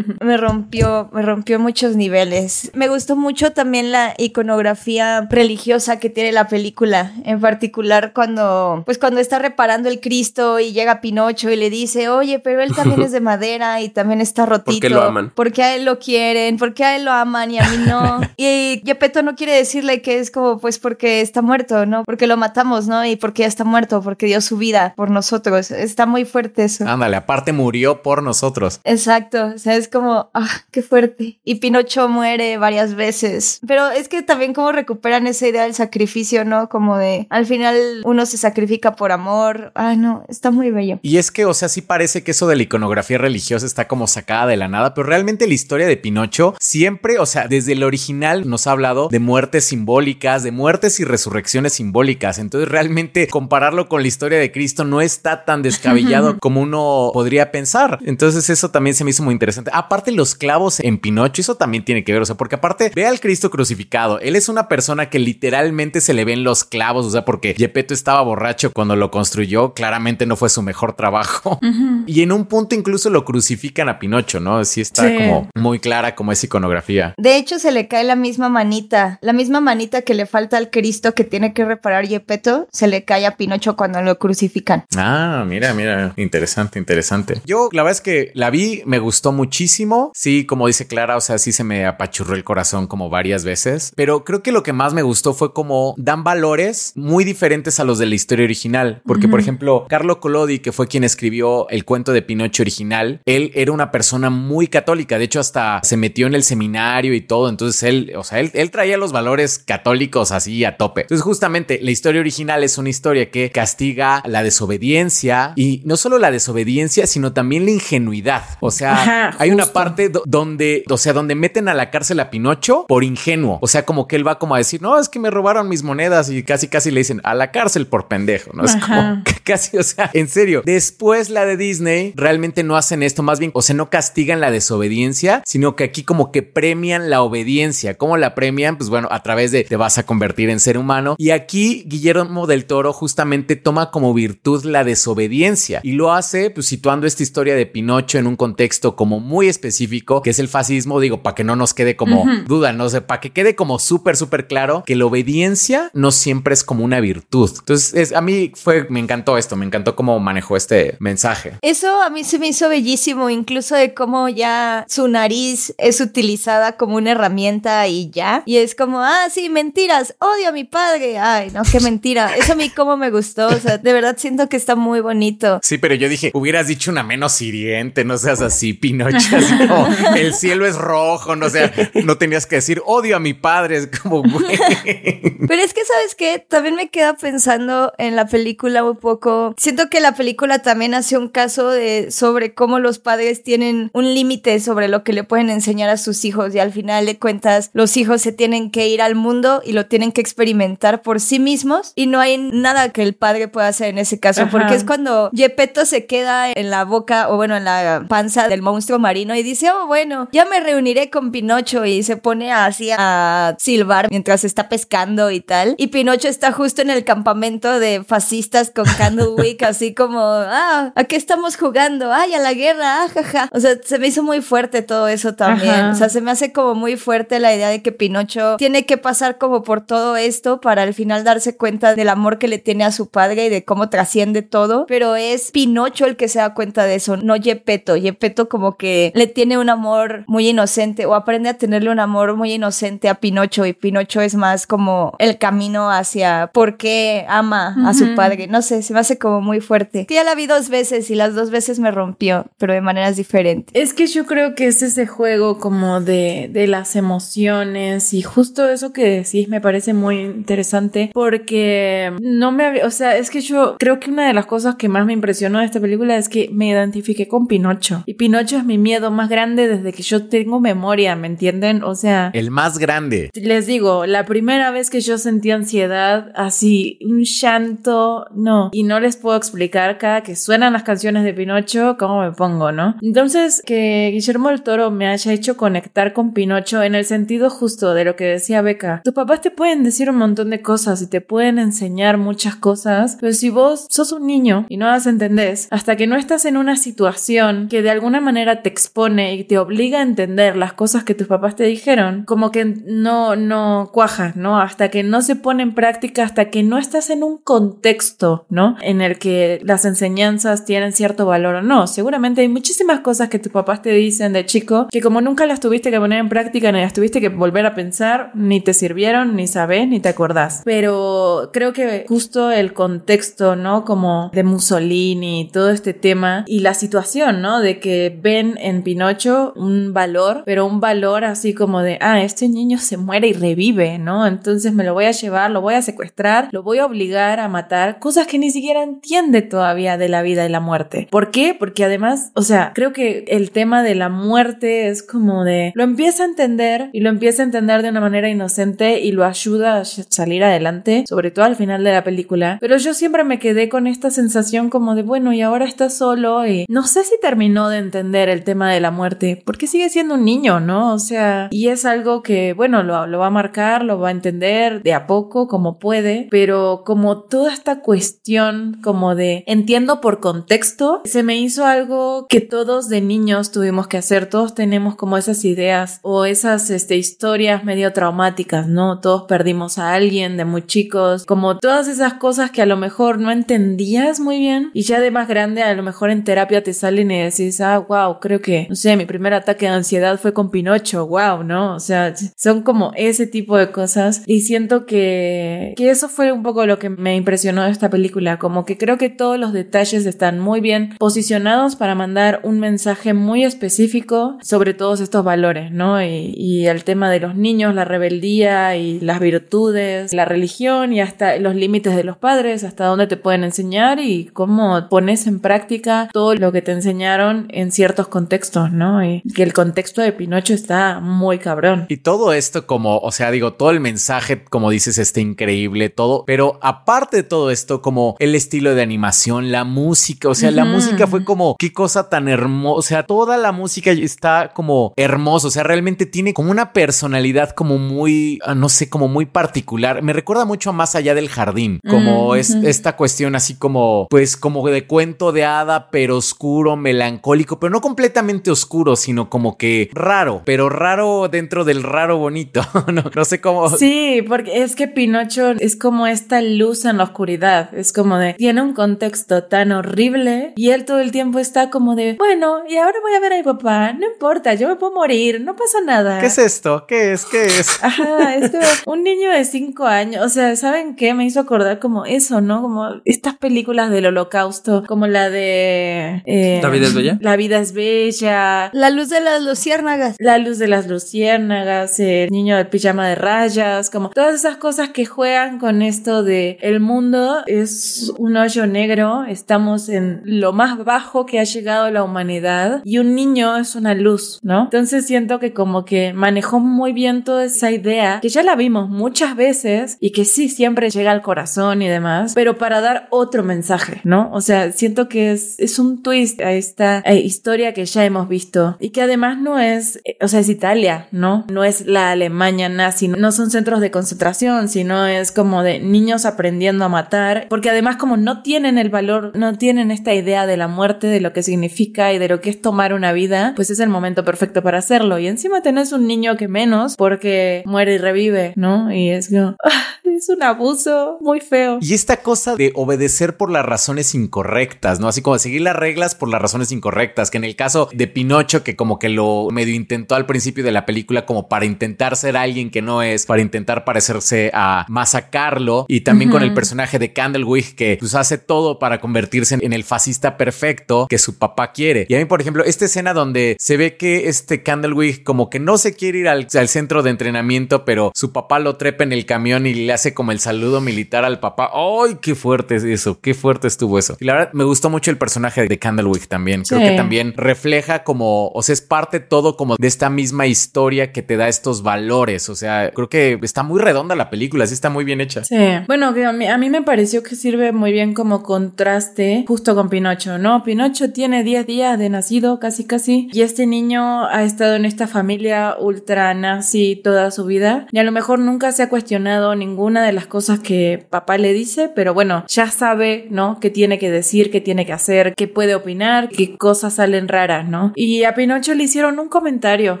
me rompió, me rompió muchos niveles. Me gustó mucho también la iconografía religiosa que tiene la película, en particular cuando, pues cuando está reparando el Cristo y llega Pinocho y le dice, oye, pero él también es de madera y también está rotito. ¿Por qué lo aman? Porque a él lo quieren, porque a él lo aman y a mí no. y Gepetto no quiere decirle que es como, pues porque está muerto, ¿no? Porque lo matamos, ¿no? Y porque ya está muerto, porque dio su vida por nosotros. Está muy fuerte eso. Ándale, aparte murió por nosotros. Exacto, o sea, es como, ah, qué fuerte. Y Pinocho muere varias veces. Pero es que también como recuperan esa idea del sacrificio, ¿no? Como de al final uno se sacrifica por amor. Ay, no, está muy bello. Y es que, o sea, sí parece que eso de la iconografía religiosa está como sacada de la nada, pero realmente la historia de Pinocho siempre, o sea, desde el original nos ha hablado de muertes simbólicas, de muertes y resurrecciones simbólicas. Entonces, realmente compararlo con la historia de Cristo no está tan descabellado como uno podría pensar. Entonces, eso también se me hizo muy interesante. Aparte, los clavos en Pinocho, eso también tiene que ver, o sea, porque aparte ve al Cristo crucificado. Él es una persona que literalmente se le ven los clavos, o sea, porque Gepetto estaba borracho cuando lo construyó, claramente no fue su mejor trabajo. Y en un punto incluso lo crucifican a Pinocho, ¿no? Sí está Sí. como muy clara como es iconografía. De hecho, se le cae la misma manita. La misma manita que le falta al Cristo que tiene que reparar Gepetto, se le cae a Pinocho cuando lo crucifican. Ah, mira, mira, interesante, interesante. Yo la verdad es que la vi, me gustó muchísimo. Sí, como dice Clara, o sea, sí se me apachurró el corazón como varias veces, pero creo que lo que más me gustó fue como dan valores muy diferentes a los de la historia original, porque por ejemplo, Carlo Collodi, que fue quien escribió el cuento de Pinocho original, él era una persona muy católica, de hecho hasta se metió en el seminario y todo, entonces él, o sea, él, él traía los valores católicos así a tope. Entonces justamente la historia original es una historia que castiga la desobediencia y no solo la desobediencia, sino también la ingenuidad. O sea, Ajá, hay una justo. Parte donde, o sea, donde meten a la cárcel a Pinocho por ingenuo. O sea, como que él va como a decir, no, es que me robaron mis monedas y casi, casi le dicen a la cárcel por pendejo, ¿no? Es como que casi, o sea, en serio. Después la de Disney realmente no hacen esto, más bien, o sea, no castigan la desobediencia, sino que aquí como que premian la obediencia. ¿Cómo la premian? Pues bueno, a través de te vas a convertir en ser humano. Y aquí Guillermo del Toro justamente toma como virtud la desobediencia y lo hace pues situando esta historia de Pinocho en un contexto como muy específico, que es el fascismo, digo, para que no nos quede como duda, no sé, para que quede como súper, súper claro que la obediencia no siempre es como una virtud. Entonces, es, a mí fue, me encantó esto, me encantó cómo manejó este mensaje. Eso a mí se me hizo bellísimo, incluso de cómo ya su nariz es utilizada como una herramienta y ya. Y es como, ah, sí, mentiras, odio a mi padre. Ay, no, qué mentira. Eso a mí como me gustó. O sea, de verdad siento que está muy bonito. Sí, pero yo dije, hubieras dicho una menos hiriente, no seas así, Pinocho, así como, el cielo es rojo, no sea, no tenías que decir odio a mi padre, es como, güey. Pero es que, ¿sabes qué? También me queda pensando en la película un poco. Siento que la película también hace un caso de sobre cómo los padres tienen un límite sobre lo que le pueden enseñar a sus hijos y al final de cuentas los hijos se tienen que ir al mundo y lo tienen que experimentar por sí mismos y no hay nada que el padre pueda hacer en ese caso Ajá. porque es cuando Gepetto se queda en la boca o bueno en la panza del monstruo marino y dice bueno ya me reuniré con Pinocho y se pone así a silbar mientras está pescando y tal. Y Pinocho está justo en el campamento de fascistas con Candlewick así como ah a qué estamos jugando ay a la guerra ah, jaja o sea se me hizo muy fuerte todo eso también. Ajá. o sea se me hace como muy fuerte la idea de que Pinocho tiene que pasar como por todo esto para al final darse cuenta del amor que le tiene a su padre y de cómo trasciende todo, pero es Pinocho el que se da cuenta de eso, no Gepetto. Gepetto como que le tiene un amor muy inocente o aprende a tenerle un amor muy inocente a Pinocho y Pinocho es más como el camino hacia por qué ama a su padre. No sé, se me hace como muy fuerte. Ya la vi dos veces y las dos veces me rompió, pero de maneras diferentes. Es que yo creo que es ese juego como de, de las emociones y justo eso que decís me parece muy interesante porque no me había, o sea, es que yo creo que una de las cosas que más me impresionó de esta película es que me identifiqué con Pinocho y Pinocho es mi miedo más grande desde que yo tengo memoria, ¿me entienden? O sea, El más grande. les digo, la primera vez que yo sentí ansiedad, así, un llanto, no. Y no les puedo explicar cada que suenan las canciones de Pinocho cómo me pongo, ¿no? Entonces, que Guillermo del Toro me haya hecho conectar con Pinocho en el sentido justo de lo que decía Beca. Tus papás te pueden decir un montón de cosas y te pueden enseñar muchas cosas, pero si vos sos un niño y no las entendés, hasta que no estás en una situación que de alguna manera te expone y te obliga a entender las cosas que tus papás te dijeron, como que no, no cuaja, ¿no? Hasta que no se pone en práctica, hasta que no estás en un contexto, ¿no? En el que las enseñanzas tienen cierto valor o no. Seguramente hay muchísimas cosas que tus papás te dicen de chico que como nunca las tuviste que poner en práctica ni las tuviste que volver a pensar, ni te sirvieron, ni sabes, ni te acordás. Pero creo que justo el contexto, ¿no? Como de Mussolini todo este tema y la situación, ¿no? De que ven en Pinocho Un valor, pero un valor así como de, ah, este niño se muere y revive, ¿no? Entonces me lo voy a llevar, lo voy a secuestrar, lo voy a obligar a matar, cosas que ni siquiera entiende todavía de la vida y la muerte. ¿Por qué? Porque además, o sea, creo que el tema de la muerte es como de, lo empieza a entender y lo empieza a entender de una manera inocente y lo ayuda a salir adelante, sobre todo al final de la película. Pero yo siempre me quedé con esta sensación como de, bueno, y ahora está solo y no sé si terminó de entender el tema de la muerte, porque sigue siendo un niño, ¿no? O sea, y es algo que, bueno, lo, lo va a marcar, lo va a entender de a poco como puede, pero como toda esta cuestión como de entiendo por contexto, se me hizo algo que todos de niños tuvimos que hacer, todos tenemos como esas ideas o esas este, historias medio traumáticas, ¿no? Todos perdimos a alguien de muy chicos, como todas esas cosas que a lo mejor no entendías muy bien y ya de más grande a lo mejor en terapia te salen y decís, ah, wow, creo que, no sé, mi primer ataque de ansiedad fue con Pinocho, wow, ¿no? O sea, son como ese tipo de cosas y siento que, que eso fue un poco lo que me impresionó de esta película, como que creo que todos los detalles están muy bien posicionados para mandar un mensaje muy específico sobre todos estos valores, ¿no? Y, y el tema de los niños, la rebeldía y las virtudes, la religión y hasta los límites de los padres, hasta dónde te pueden enseñar y cómo pones en práctica todo lo que te enseñaron en ciertos contextos, ¿no? Y que el contexto de Pinocho está muy cabrón. Y todo esto como, o sea, digo, todo el mensaje, como dices, está increíble, todo, pero aparte de todo esto, como el estilo de animación, la música, o sea, la música fue como, qué cosa tan hermosa, o sea, toda la música está como hermosa, o sea, realmente tiene como una personalidad como muy, ah, no sé, como muy particular. Me recuerda mucho a más allá del jardín, como es esta cuestión así como, pues como de cuento de hada, pero oscuro, melancólico, pero no completamente oscuro, sino como que raro, pero raro dentro del raro bonito. no, no sé cómo. Sí, porque es que Pinocho es como esta luz en la oscuridad, es como de, tiene un contexto tan horrible y él todo el tiempo está como de, bueno, y ahora voy a ver a mi papá, no importa, yo me puedo morir, no pasa nada. ¿Qué es esto? ¿Qué es? ¿Qué es? Ajá, es como un niño de cinco años, o sea, ¿saben qué? Me hizo acordar como eso, ¿no? Como estas películas del holocausto, como la de... eh, ¿La vida es bella? La vida es bella, La luz de las luciérnagas. la luz de las luciérnagas, el niño del pijama de rayas, como todas esas cosas que juegan con esto de el mundo es un hoyo negro, estamos en lo más bajo que ha llegado la humanidad y un niño es una luz, ¿no? Entonces siento que como que manejó muy bien toda esa idea que ya la vimos muchas veces y que sí siempre llega al corazón y demás, pero para dar otro mensaje, ¿no? O sea, siento que es, es un twist a esta eh, historia que ya hemos visto y que además no es, eh, o sea, es Italia, ¿no? No es la Alemania nazi, no son centros de concentración, sino es como de niños aprendiendo a matar, porque además como no tienen el valor, no tienen esta idea de la muerte, de lo que significa y de lo que es tomar una vida, pues es el momento perfecto para hacerlo. Y encima tenés un niño que menos porque muere y revive, ¿no? Y es como, ah, es un abuso muy feo. Y esta cosa de obedecer por las razones incorrectas, ¿no? Así como seguir las reglas por las razones incorrectas, que en el caso de Pinocho, que como que lo medio intentó al principio de la película como para intentar ser alguien que no es, para intentar parecerse a masacarlo, y también con el personaje de Candlewick, que pues hace todo para convertirse en el fascista perfecto que su papá quiere. Y a mí, por ejemplo, esta escena donde se ve que este Candlewick como que no se quiere ir al, al centro de entrenamiento, pero su papá lo trepa en el camión y le hace como el saludo militar al papá. ¡Ay, qué fuerte es eso! ¡Qué fuerte estuvo eso! Y la verdad, me gustó mucho el personaje de Candlewick también. Creo Sí. que también refleja como, o sea, es parte todo como de esta misma historia que te da estos valores. O sea, creo que está muy redonda la película, sí está muy bien hecha. Sí. Bueno, a mí, a mí me pareció que sirve muy bien como contraste justo con Pinocho, ¿no? Pinocho tiene 10 días de nacido, casi casi, y este niño ha estado en esta familia ultra nazi toda su vida, y a lo mejor nunca se ha cuestionado ninguna de las cosas que papá le dice, pero bueno, ya sabe, ¿no? Qué tiene que decir, qué tiene que hacer, qué puede opinar, qué cosas salen raras, ¿no? Y a Pinocho le hicieron un comentario,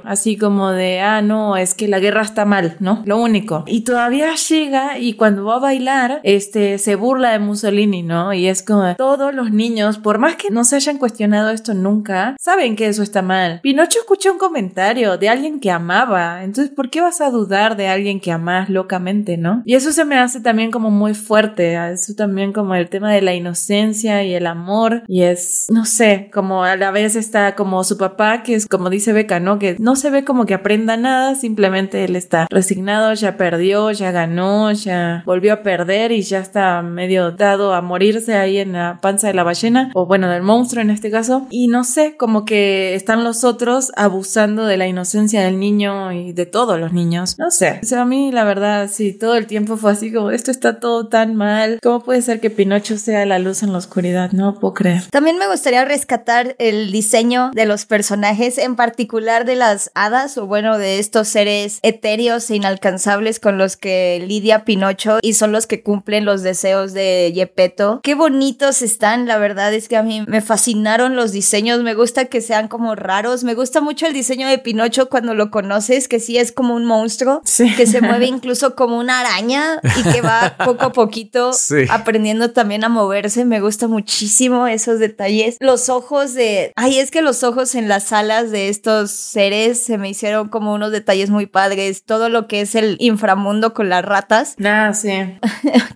así como de, ah, no, es que la guerra está mal, ¿no? Lo único. Y todavía llega y cuando va a bailar, este, se burla de Mussolini, ¿no? Y es como, todos los niños, por más que no se hayan cuestionado esto nunca, saben que eso está mal. Pinocho escucha un comentario de alguien que amaba, entonces, ¿por qué vas a dudar de alguien que amas locamente, no? Eso se me hace también como muy fuerte, eso también como el tema de la inocencia y el amor y es, no sé, como a la vez está como su papá, que es como dice Beca, ¿no? Que no se ve como que aprenda nada, simplemente él está resignado, ya perdió, ya ganó, ya volvió a perder y ya está medio dado a morirse ahí en la panza de la ballena, o bueno, del monstruo en este caso. Y no sé, como que están los otros abusando de la inocencia del niño y de todos los niños. No sé. O a mí la verdad, sí, todo el tiempo fue así como, esto está todo tan mal. ¿Cómo puede ser que Pinocho sea la luz en la oscuridad? No puedo creer. También me gustaría rescatar el diseño de los personajes, en particular de las hadas, o bueno, de estos seres etéreos e inalcanzables con los que lidia Pinocho y son los que cumplen los deseos de Yepeto. Qué bonitos están, la verdad es que a mí me fascinaron los diseños, me gusta que sean como raros, me gusta mucho el diseño de Pinocho cuando lo conoces, que sí es como un monstruo, que se mueve incluso como una araña y que va poco a poquito aprendiendo también a moverse, me gusta muchísimo esos detalles. Los ojos de, ay, es que los ojos en las alas de estos seres se me hicieron como unos detalles muy padres, todo lo que es el inframundo con las ratas. Ah, sí.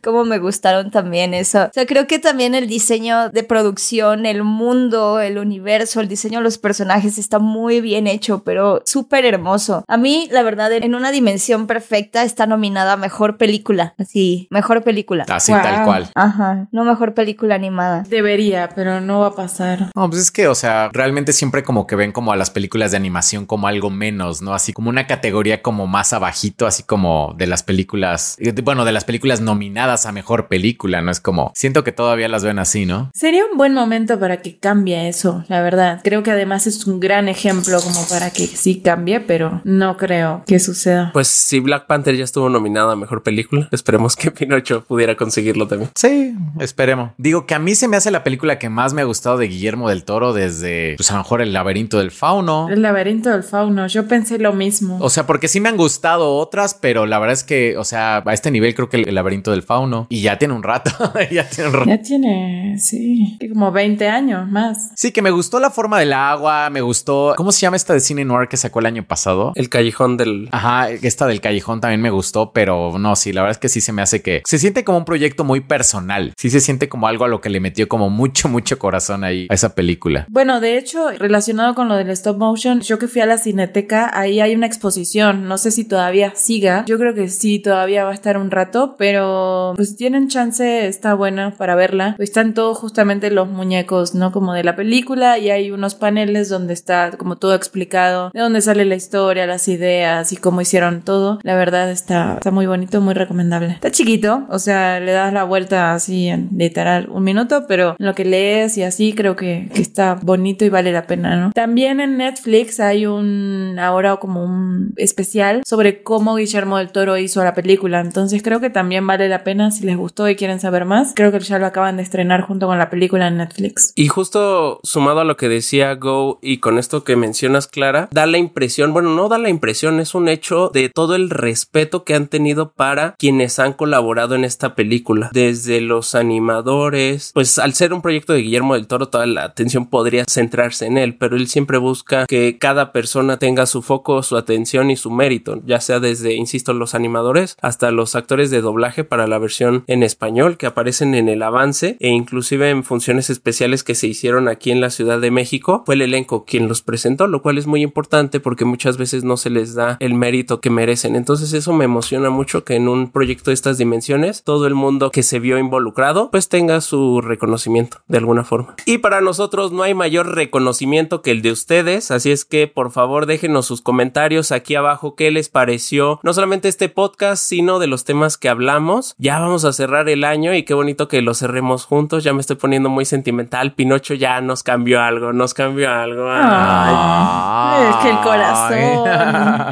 como me gustaron también eso. O sea, creo que también el diseño de producción, el mundo, el universo, el diseño de los personajes está muy bien hecho, pero súper hermoso. A mí, la verdad, en una dimensión perfecta está nominada a mejor película. Así, mejor película. Así tal cual. Ajá, no mejor película animada. Debería, pero no va a pasar. No, pues es que, o sea, realmente siempre como que ven como a las películas de animación como algo menos, ¿no? Así como una categoría como más abajito, así como de las películas, bueno, de las películas nominadas a mejor película, ¿no? Es como, siento que todavía las ven así, ¿no? Sería un buen momento para que cambie eso, la verdad. Creo que además es un gran ejemplo como para que sí cambie, pero no creo que suceda. Pues si Black Panther ya estuvo nominada a mejor película, esperemos que Pinocho pudiera conseguirlo también. Sí, esperemos. Digo que a mí se me hace la película que más me ha gustado de Guillermo del Toro desde, pues a lo mejor El laberinto del fauno. El laberinto del fauno, yo pensé lo mismo. O sea, porque sí me han gustado otras, pero la verdad es que, o sea, a este nivel creo que El laberinto del fauno y ya tiene un rato, ya tiene un rato. Ya tiene, sí, como 20 años más. Sí, que me gustó la forma del agua, me gustó, ¿cómo se llama esta de cine noir que sacó el año pasado? El callejón del... Ajá, esta del callejón también me gustó, pero no, sí, la verdad es que sí se me hace que se siente como un proyecto muy personal. Sí se siente como algo a lo que le metió como mucho, mucho corazón ahí a esa película. Bueno, de hecho, relacionado con lo del stop motion, yo que fui a la cineteca, ahí hay una exposición, no sé si todavía siga, yo creo que sí, todavía va a estar un rato, pero pues si tienen chance, está buena para verla. Están todos justamente los muñecos, ¿no? Como de la película y hay unos paneles donde está como todo explicado, de dónde sale la historia, las ideas y cómo hicieron todo. La verdad está, está muy bonito, muy recomendable. Está chiquito, o sea, le das la vuelta así en literal un minuto, pero lo que lees y así creo que, que está bonito y vale la pena, ¿no? También en Netflix hay un, ahora como un especial sobre cómo Guillermo del Toro hizo la película, entonces creo que también vale la pena si les gustó y quieren saber más. Creo que ya lo acaban de estrenar junto con la película en Netflix. Y justo sumado a lo que decía Go y con esto que mencionas, Clara, da la impresión, bueno, no da la impresión, es un hecho de todo el respeto que han tenido para quienes han colaborado en esta película. Desde los animadores, pues al ser un proyecto de Guillermo del Toro, toda la atención podría centrarse en él, pero él siempre busca que cada persona tenga su foco, su atención y su mérito, ya sea desde, insisto, los animadores hasta los actores de doblaje para la versión en español que aparecen en el avance e inclusive en funciones especiales que se hicieron aquí en la Ciudad de México. Fue el elenco quien los presentó, lo cual es muy importante porque muchas veces no se les da el mérito que merecen. Entonces eso me emociona mucho que en un proyecto de estas dimensiones todo el mundo que se vio involucrado pues tenga su reconocimiento de alguna forma. Y para nosotros no hay mayor reconocimiento que el de ustedes, así es que por favor déjenos sus comentarios aquí abajo qué les pareció no solamente este podcast sino de los temas que hablamos. Ya vamos a cerrar el año y qué bonito que lo cerremos juntos. Ya me estoy poniendo muy sentimental. Pinocho ya nos cambió algo, nos cambió algo. Ay, es que el corazón.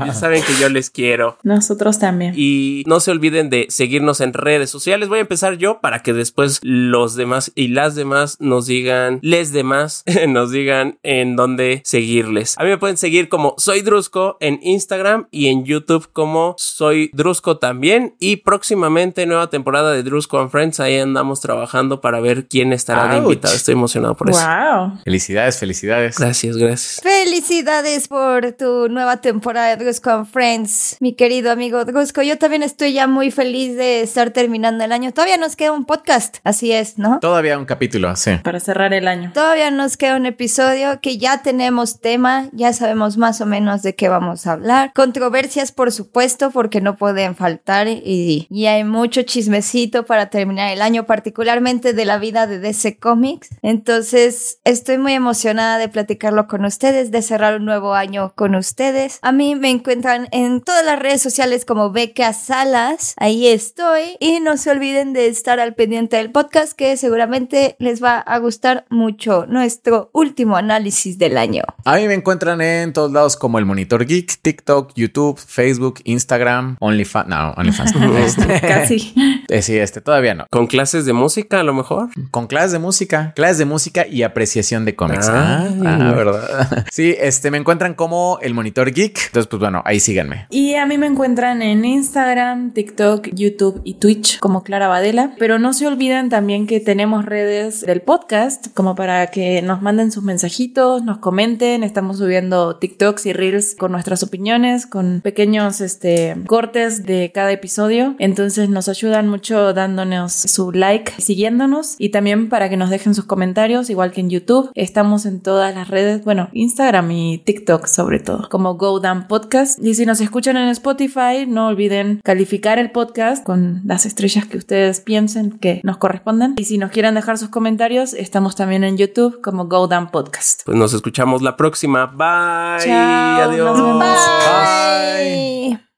Ya saben que yo les quiero. Nosotros también. Y no se olviden de seguirnos en redes sociales. Voy a empezar yo para que después los demás y las demás nos digan, les demás nos digan en dónde seguirles. A mí me pueden seguir como Soy Drusco en Instagram y en YouTube como Soy Drusco también. Y próximamente nueva temporada de Drusco and Friends. Ahí andamos trabajando para ver quién estará de invitado. Estoy emocionado por eso. Wow. Felicidades, felicidades. Gracias, gracias. Felicidades por tu nueva temporada de Drusco and Friends, mi querido amigo Drusco. Yo también estoy ya muy feliz de estar terminando el año. Todavía nos queda un podcast, así es, ¿no? Todavía un capítulo, sí. Para cerrar el año. Todavía nos queda un episodio que ya tenemos tema, ya sabemos más o menos de qué vamos a hablar. Controversias, por supuesto, porque no pueden faltar y, y hay mucho chismecito para terminar el año, particularmente de la vida de DC Comics. Entonces, estoy muy emocionada de platicarlo con ustedes, de cerrar un nuevo año con ustedes. A mí me encuentran en todas las redes sociales como Beca Ahí estoy. Y no se olviden de estar al pendiente del podcast que seguramente les va a gustar mucho nuestro último análisis del año. A mí me encuentran en todos lados como el Monitor Geek, TikTok, YouTube, Facebook, Instagram, OnlyFans. No, OnlyFans. Este, Casi. eh, sí, este todavía no. Con clases de música, a lo mejor. Con clases de música, clases de música y apreciación de cómics. Ah, Ay. ah, verdad. Sí, este me encuentran como el Monitor Geek. Entonces, pues bueno, ahí síganme. Y a mí me encuentran en Instagram, TikTok, YouTube y Twitch como Clara Badela. Pero no se olviden también que tenemos redes del podcast como para que nos manden sus mensajitos, nos comenten. Estamos subiendo TikToks y Reels con nuestras opiniones, con pequeños este, cortes de cada episodio. Entonces nos ayudan mucho dándonos su like, siguiéndonos y también para que nos dejen sus comentarios, igual que en YouTube. Estamos en todas las redes, bueno, Instagram y TikTok sobre todo, como Go Down Podcast. Y si nos escuchan en Spotify, no olviden calificar el podcast con las estrellas que ustedes piensen que nos correspondan. Y si nos quieren dejar sus comentarios, estamos también en YouTube como Go Down Podcast. Pues nos escuchamos la próxima. Bye. Chao, Adiós. Bye.